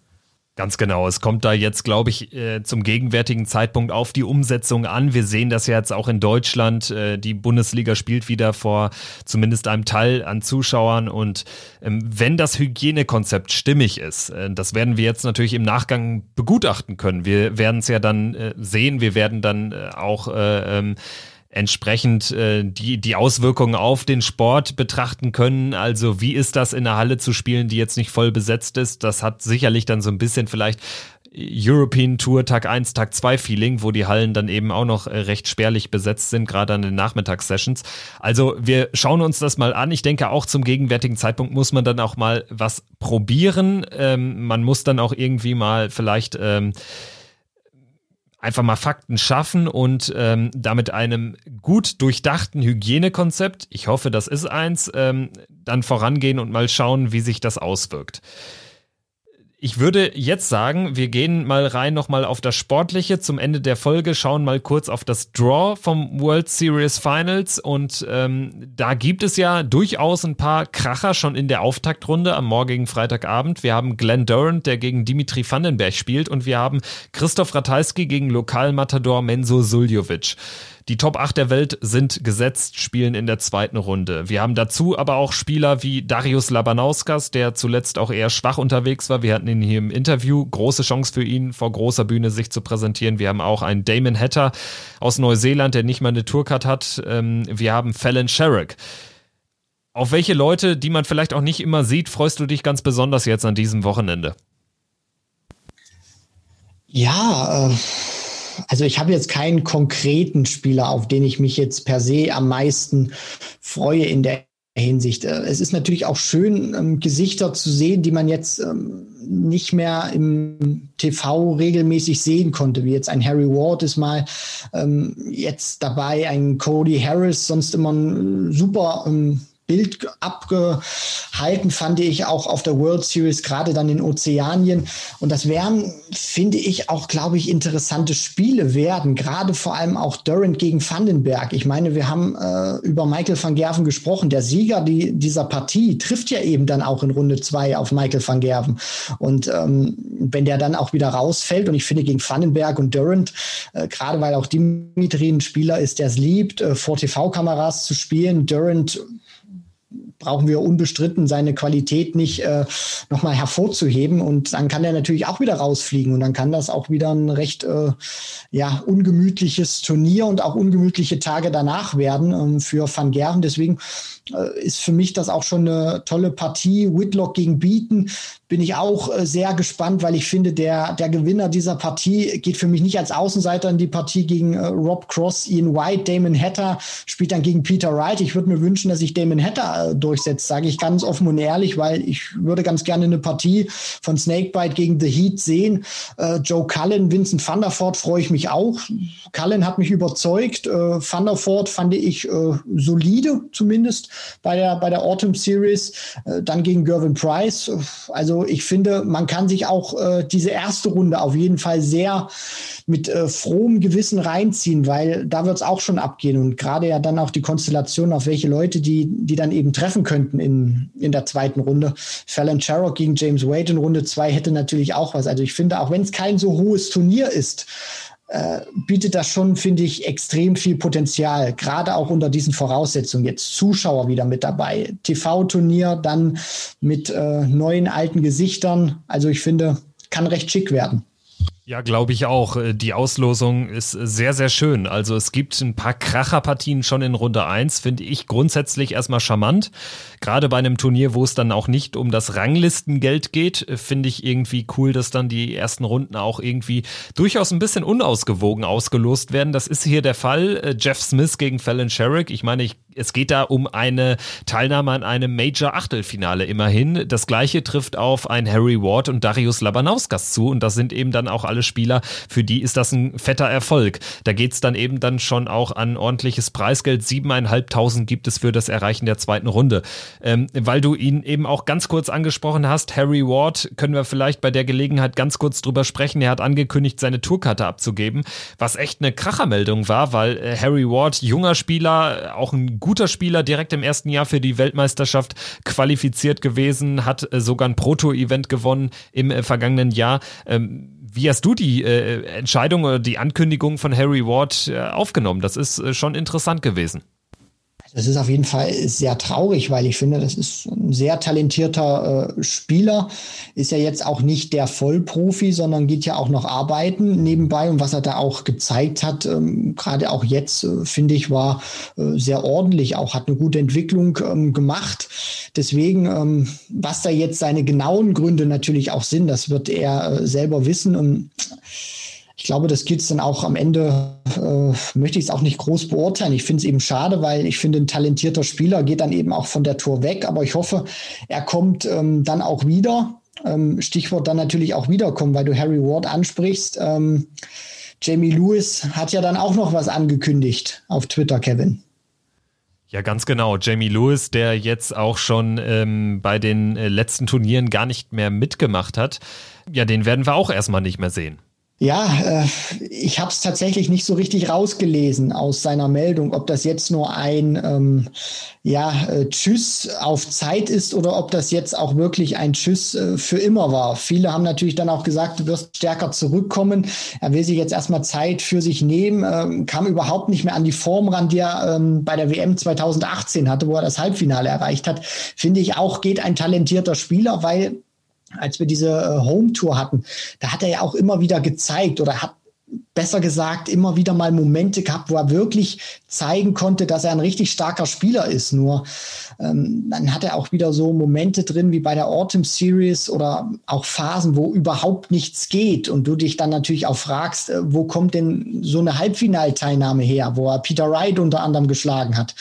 Ganz genau. Es kommt da jetzt, glaube ich, äh, zum gegenwärtigen Zeitpunkt auf die Umsetzung an. Wir sehen das ja jetzt auch in Deutschland. Äh, die Bundesliga spielt wieder vor zumindest einem Teil an Zuschauern. Und ähm, wenn das Hygienekonzept stimmig ist, äh, das werden wir jetzt natürlich im Nachgang begutachten können. Wir werden es ja dann sehen. Wir werden dann auch ähm, entsprechend äh, die, die Auswirkungen auf den Sport betrachten können. Also wie ist das in einer Halle zu spielen, die jetzt nicht voll besetzt ist? Das hat sicherlich dann so ein bisschen vielleicht European Tour Tag 1, Tag 2 Feeling, wo die Hallen dann eben auch noch äh, recht spärlich besetzt sind, gerade an den Nachmittagssessions. Also wir schauen uns das mal an. Ich denke, auch zum gegenwärtigen Zeitpunkt muss man dann auch mal was probieren. Ähm, man muss dann auch irgendwie mal vielleicht ähm, einfach mal Fakten schaffen und ähm, damit einem gut durchdachten Hygienekonzept, ich hoffe, das ist eins, ähm, dann vorangehen und mal schauen, wie sich das auswirkt. Ich würde jetzt sagen, wir gehen mal rein nochmal auf das Sportliche zum Ende der Folge, schauen mal kurz auf das Draw vom World Series Finals und ähm, da gibt es ja durchaus ein paar Kracher schon in der Auftaktrunde am morgigen Freitagabend. Wir haben Glenn Durant, der gegen Dimitri Vandenberg spielt und wir haben Christoph Ratajski gegen Lokalmatador Menzo Suljovic. Die Top 8 der Welt sind gesetzt, spielen in der zweiten Runde. Wir haben dazu aber auch Spieler wie Darius Labanauskas, der zuletzt auch eher schwach unterwegs war. Wir hatten ihn hier im Interview. Große Chance für ihn, vor großer Bühne sich zu präsentieren. Wir haben auch einen Damon Hatter aus Neuseeland, der nicht mal eine Tourcard hat. Ähm, wir haben Fallon Sherrick Auf welche Leute, die man vielleicht auch nicht immer sieht, freust du dich ganz besonders jetzt an diesem Wochenende? Ja, äh, also ich habe jetzt keinen konkreten Spieler, auf den ich mich jetzt per se am meisten freue in der Hinsicht. Äh, es ist natürlich auch schön, ähm, Gesichter zu sehen, die man jetzt ähm, nicht mehr im TV regelmäßig sehen konnte, wie jetzt ein Harry Ward ist mal ähm, jetzt dabei, ein Cody Harris, sonst immer ein super ähm, Bild abgehalten, fand ich auch auf der World Series, gerade dann in Ozeanien. Und das werden, finde ich, auch, glaube ich, interessante Spiele werden, gerade vor allem auch Durant gegen Vandenberg. Ich meine, wir haben äh, über Michael van Gerven gesprochen. Der Sieger die, dieser Partie trifft ja eben dann auch in Runde zwei auf Michael van Gerven. Und ähm, wenn der dann auch wieder rausfällt, und ich finde gegen Vandenberg und Durant, äh, gerade weil auch Dimitri ein Spieler ist, der es liebt, äh, vor TV-Kameras zu spielen, Durant brauchen wir unbestritten seine Qualität nicht äh, nochmal hervorzuheben. Und dann kann er natürlich auch wieder rausfliegen und dann kann das auch wieder ein recht äh, ja, ungemütliches Turnier und auch ungemütliche Tage danach werden ähm, für Van Gerven. Deswegen äh, ist für mich das auch schon eine tolle Partie. Whitlock gegen Beaton bin ich auch äh, sehr gespannt, weil ich finde, der, der Gewinner dieser Partie geht für mich nicht als Außenseiter in die Partie gegen äh, Rob Cross, Ian White, Damon Hatter spielt dann gegen Peter Wright. Ich würde mir wünschen, dass sich Damon Hatter äh, durchsetzt, sage ich ganz offen und ehrlich, weil ich würde ganz gerne eine Partie von Snakebite gegen The Heat sehen. Äh, Joe Cullen, Vincent van der Voort freue ich mich auch. Cullen hat mich überzeugt. Äh, van der Voort fand ich äh, solide zumindest bei der, bei der Autumn Series, äh, dann gegen Gervin Price. Also ich finde, man kann sich auch äh, diese erste Runde auf jeden Fall sehr mit äh, frohem Gewissen reinziehen, weil da wird es auch schon abgehen und gerade ja dann auch die Konstellation, auf welche Leute die, die dann eben treffen könnten in, in der zweiten Runde. Fallon Sherrock gegen James Wade in Runde zwei hätte natürlich auch was. Also ich finde, auch wenn es kein so hohes Turnier ist, äh, bietet das schon, finde ich, extrem viel Potenzial, gerade auch unter diesen Voraussetzungen. Jetzt Zuschauer wieder mit dabei, TV-Turnier, dann mit äh, neuen alten Gesichtern. Also ich finde, kann recht schick werden. Ja, glaube ich auch. Äh, die Auslosung ist sehr, sehr schön. Also es gibt ein paar Kracherpartien schon in Runde 1, finde ich grundsätzlich erstmal charmant. Gerade bei einem Turnier, wo es dann auch nicht um das Ranglistengeld geht, äh, finde ich irgendwie cool, dass dann die ersten Runden auch irgendwie durchaus ein bisschen unausgewogen ausgelost werden. Das ist hier der Fall. Äh, Jeff Smith gegen Fallon Sherrick. Ich meine, ich, es geht da um eine Teilnahme an einem Major-Achtelfinale immerhin. Das gleiche trifft auf ein Harry Ward und Darius Labanauskas zu und das sind eben dann auch alle Spieler, für die ist das ein fetter Erfolg. Da geht es dann eben dann schon auch an ordentliches Preisgeld. Siebeneinhalbtausend gibt es für das Erreichen der zweiten Runde. Ähm, weil du ihn eben auch ganz kurz angesprochen hast, Harry Ward, können wir vielleicht bei der Gelegenheit ganz kurz drüber sprechen. Er hat angekündigt, seine Tourkarte abzugeben, was echt eine Krachermeldung war, weil äh, Harry Ward, junger Spieler, auch ein Spieler, direkt im ersten Jahr für die Weltmeisterschaft qualifiziert gewesen, hat äh, sogar ein Proto-Event gewonnen im äh, vergangenen Jahr. Ähm, wie hast du die äh, Entscheidung oder die Ankündigung von Harry Ward aufgenommen? Das ist schon interessant gewesen. Das ist auf jeden Fall sehr traurig, weil ich finde, das ist ein sehr talentierter äh, Spieler. Ist ja jetzt auch nicht der Vollprofi, sondern geht ja auch noch arbeiten nebenbei. Und was er da auch gezeigt hat, ähm, gerade auch jetzt, äh, finde ich, war äh, sehr ordentlich. Auch hat eine gute Entwicklung ähm, gemacht. Deswegen, ähm, was da jetzt seine genauen Gründe natürlich auch sind, das wird er äh, selber wissen. Und ich glaube, das gilt dann auch am Ende, äh, möchte ich es auch nicht groß beurteilen. Ich finde es eben schade, weil ich finde, ein talentierter Spieler geht dann eben auch von der Tour weg. Aber ich hoffe, er kommt ähm, dann auch wieder. Ähm, Stichwort dann natürlich auch wiederkommen, weil du Harry Ward ansprichst. Ähm, Jamie Lewis hat ja dann auch noch was angekündigt auf Twitter, Kevin. Ja, ganz genau. Jamie Lewis, der jetzt auch schon ähm, bei den äh, letzten Turnieren gar nicht mehr mitgemacht hat, ja, den werden wir auch erstmal nicht mehr sehen. Ja, äh, ich habe es tatsächlich nicht so richtig rausgelesen aus seiner Meldung, ob das jetzt nur ein ähm, ja, äh, Tschüss auf Zeit ist oder ob das jetzt auch wirklich ein Tschüss äh, für immer war. Viele haben natürlich dann auch gesagt, du wirst stärker zurückkommen. Er will sich jetzt erstmal Zeit für sich nehmen, ähm, kam überhaupt nicht mehr an die Form ran, die er ähm, bei der WM 2018 hatte, wo er das Halbfinale erreicht hat. Finde ich auch, geht ein talentierter Spieler, weil als wir diese äh, Home Tour hatten, da hat er ja auch immer wieder gezeigt oder hat besser gesagt, immer wieder mal Momente gehabt, wo er wirklich zeigen konnte, dass er ein richtig starker Spieler ist. Nur ähm, dann hat er auch wieder so Momente drin wie bei der Autumn Series oder auch Phasen, wo überhaupt nichts geht und du dich dann natürlich auch fragst, äh, wo kommt denn so eine Halbfinalteilnahme her, wo er Peter Wright unter anderem geschlagen hat,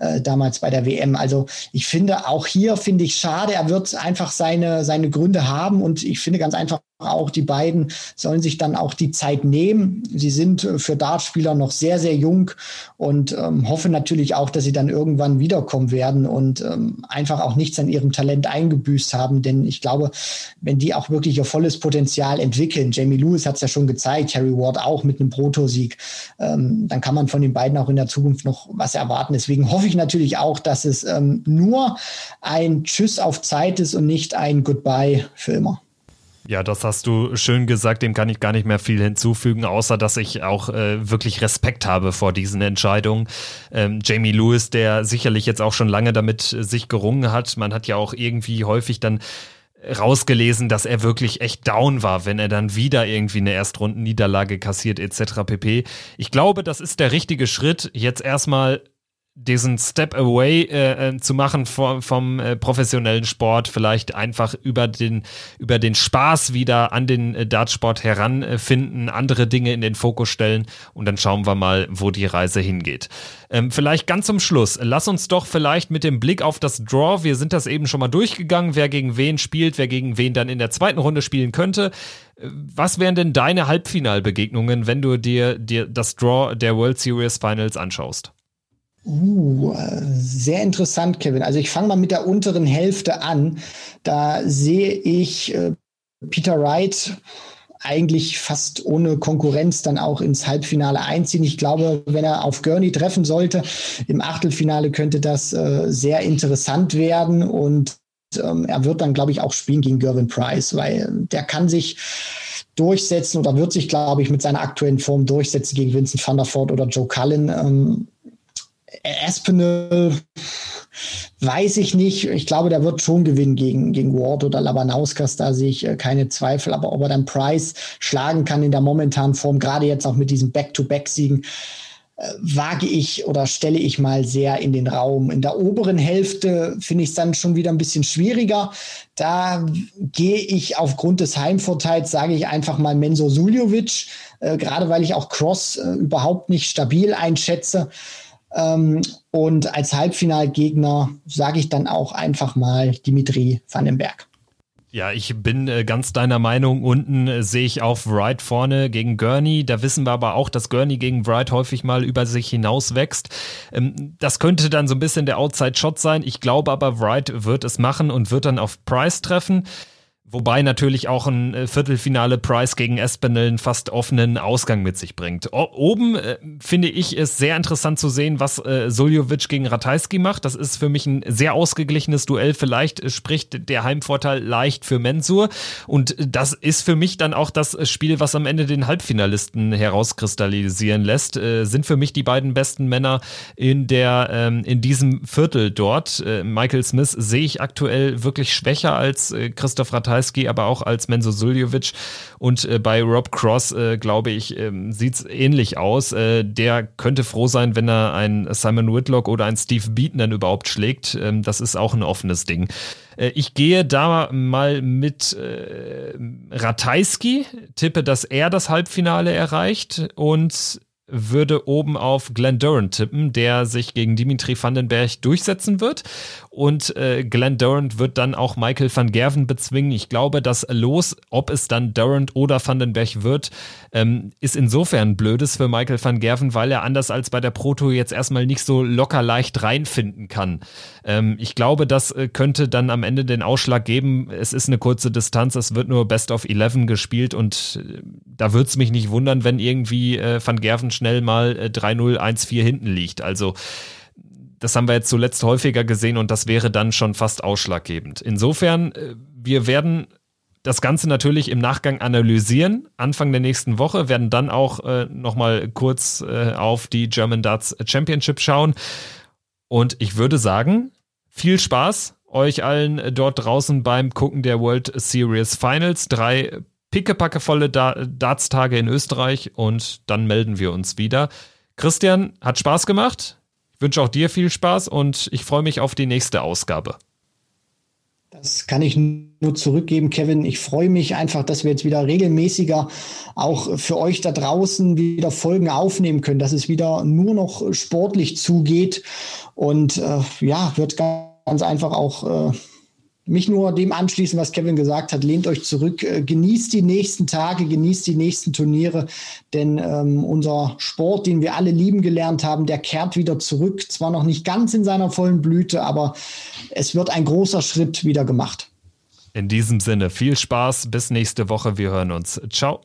äh, damals bei der WM. Also ich finde auch hier finde ich schade, er wird einfach seine, seine Gründe haben und ich finde ganz einfach auch die beiden sollen sich dann auch die Zeit nehmen. Sie sind äh, für Dartspieler noch sehr, sehr jung und ähm, hoffe natürlich auch, dass sie dann irgendwann wiederkommen werden und ähm, einfach auch nichts an ihrem Talent eingebüßt haben. Denn ich glaube, wenn die auch wirklich ihr volles Potenzial entwickeln, Jamie Lewis hat es ja schon gezeigt, Harry Ward auch mit einem Protosieg, ähm, dann kann man von den beiden auch in der Zukunft noch was erwarten. Deswegen hoffe ich natürlich auch, dass es ähm, nur ein Tschüss auf Zeit ist und nicht ein Goodbye für immer. Ja, das hast du schön gesagt, dem kann ich gar nicht mehr viel hinzufügen, außer dass ich auch äh, wirklich Respekt habe vor diesen Entscheidungen. Ähm, Jamie Lewis, der sicherlich jetzt auch schon lange damit sich gerungen hat, man hat ja auch irgendwie häufig dann rausgelesen, dass er wirklich echt down war, wenn er dann wieder irgendwie eine Erstrundenniederlage kassiert etc. pp. Ich glaube, das ist der richtige Schritt, jetzt erstmal diesen Step away äh, äh, zu machen vom, vom äh, professionellen Sport, vielleicht einfach über den, über den Spaß wieder an den äh, Dartsport heranfinden, andere Dinge in den Fokus stellen und dann schauen wir mal, wo die Reise hingeht. Ähm, vielleicht ganz zum Schluss, lass uns doch vielleicht mit dem Blick auf das Draw, wir sind das eben schon mal durchgegangen, wer gegen wen spielt, wer gegen wen dann in der zweiten Runde spielen könnte. Äh, was wären denn deine Halbfinalbegegnungen, wenn du dir, dir das Draw der World Series Finals anschaust? Uh, sehr interessant, Kevin. Also ich fange mal mit der unteren Hälfte an. Da sehe ich äh, Peter Wright eigentlich fast ohne Konkurrenz dann auch ins Halbfinale einziehen. Ich glaube, wenn er auf Gurney treffen sollte, im Achtelfinale könnte das äh, sehr interessant werden und ähm, er wird dann, glaube ich, auch spielen gegen Gervin Price, weil der kann sich durchsetzen oder wird sich, glaube ich, mit seiner aktuellen Form durchsetzen gegen Vincent van der Voort oder Joe Cullen. Ähm, Aspinall weiß ich nicht. Ich glaube, der wird schon gewinnen gegen, gegen Ward oder Labanauskas. Da sehe ich äh, keine Zweifel. Aber ob er dann Price schlagen kann in der momentanen Form, gerade jetzt auch mit diesen Back-to-Back-Siegen, äh, wage ich oder stelle ich mal sehr in den Raum. In der oberen Hälfte finde ich es dann schon wieder ein bisschen schwieriger. Da gehe ich aufgrund des Heimvorteils, sage ich einfach mal Menzo Suljovic, äh, gerade weil ich auch Cross äh, überhaupt nicht stabil einschätze. Ähm, und als Halbfinalgegner sage ich dann auch einfach mal Dimitri Vandenberg. Ja, ich bin äh, ganz deiner Meinung. Unten äh, sehe ich auf Wright vorne gegen Gurney. Da wissen wir aber auch, dass Gurney gegen Wright häufig mal über sich hinaus wächst. Ähm, das könnte dann so ein bisschen der Outside-Shot sein. Ich glaube aber, Wright wird es machen und wird dann auf Price treffen. Wobei natürlich auch ein äh, Viertelfinale Price gegen Espinel einen fast offenen Ausgang mit sich bringt. O oben äh, finde ich es sehr interessant zu sehen, was äh, Suljovic gegen Ratajski macht. Das ist für mich ein sehr ausgeglichenes Duell. Vielleicht äh, spricht der Heimvorteil leicht für Mensur. Und das ist für mich dann auch das Spiel, was am Ende den Halbfinalisten herauskristallisieren lässt. Äh, sind für mich die beiden besten Männer in der ähm, in diesem Viertel dort. Äh, Michael Smith sehe ich aktuell wirklich schwächer als Christoph Ratajski Ratajski, aber auch als Menzo Suljovic. Und äh, bei Rob Cross, äh, glaube ich, äh, sieht es ähnlich aus. Äh, der könnte froh sein, wenn er einen Simon Whitlock oder einen Steve Beaton dann überhaupt schlägt. Ähm, das ist auch ein offenes Ding. Äh, ich gehe da mal mit äh, Ratajski, tippe, dass er das Halbfinale erreicht und würde oben auf Glenn Durant tippen, der sich gegen Dimitri Vandenberg durchsetzen wird. Und äh, Glenn Durant wird dann auch Michael van Gerven bezwingen. Ich glaube, das Los, ob es dann Durant oder Vandenberg wird, ähm, ist insofern blödes für Michael van Gerven, weil er anders als bei der Proto jetzt erstmal nicht so locker leicht reinfinden kann. Ähm, ich glaube, das äh, könnte dann am Ende den Ausschlag geben. Es ist eine kurze Distanz, es wird nur Best of 11 gespielt und äh, da würde es mich nicht wundern, wenn irgendwie äh, Van Gerven schnell mal äh, 3-0, 1-4 hinten liegt. Also das haben wir jetzt zuletzt häufiger gesehen und das wäre dann schon fast ausschlaggebend. Insofern, äh, wir werden das Ganze natürlich im Nachgang analysieren, Anfang der nächsten Woche, werden dann auch äh, nochmal kurz äh, auf die German Darts Championship schauen. Und ich würde sagen, viel Spaß euch allen dort draußen beim Gucken der World Series Finals. Drei pickepackevolle Darts-Tage in Österreich und dann melden wir uns wieder. Christian, hat Spaß gemacht. Ich wünsche auch dir viel Spaß und ich freue mich auf die nächste Ausgabe. Das kann ich nur zurückgeben, Kevin. Ich freue mich einfach, dass wir jetzt wieder regelmäßiger auch für euch da draußen wieder Folgen aufnehmen können, dass es wieder nur noch sportlich zugeht und äh, ja, wird ganz einfach auch äh, mich nur dem anschließen, was Kevin gesagt hat. Lehnt euch zurück, äh, genießt die nächsten Tage, genießt die nächsten Turniere, denn ähm, unser Sport, den wir alle lieben gelernt haben, der kehrt wieder zurück. Zwar noch nicht ganz in seiner vollen Blüte, aber es wird ein großer Schritt wieder gemacht. In diesem Sinne, viel Spaß, bis nächste Woche, wir hören uns. Ciao.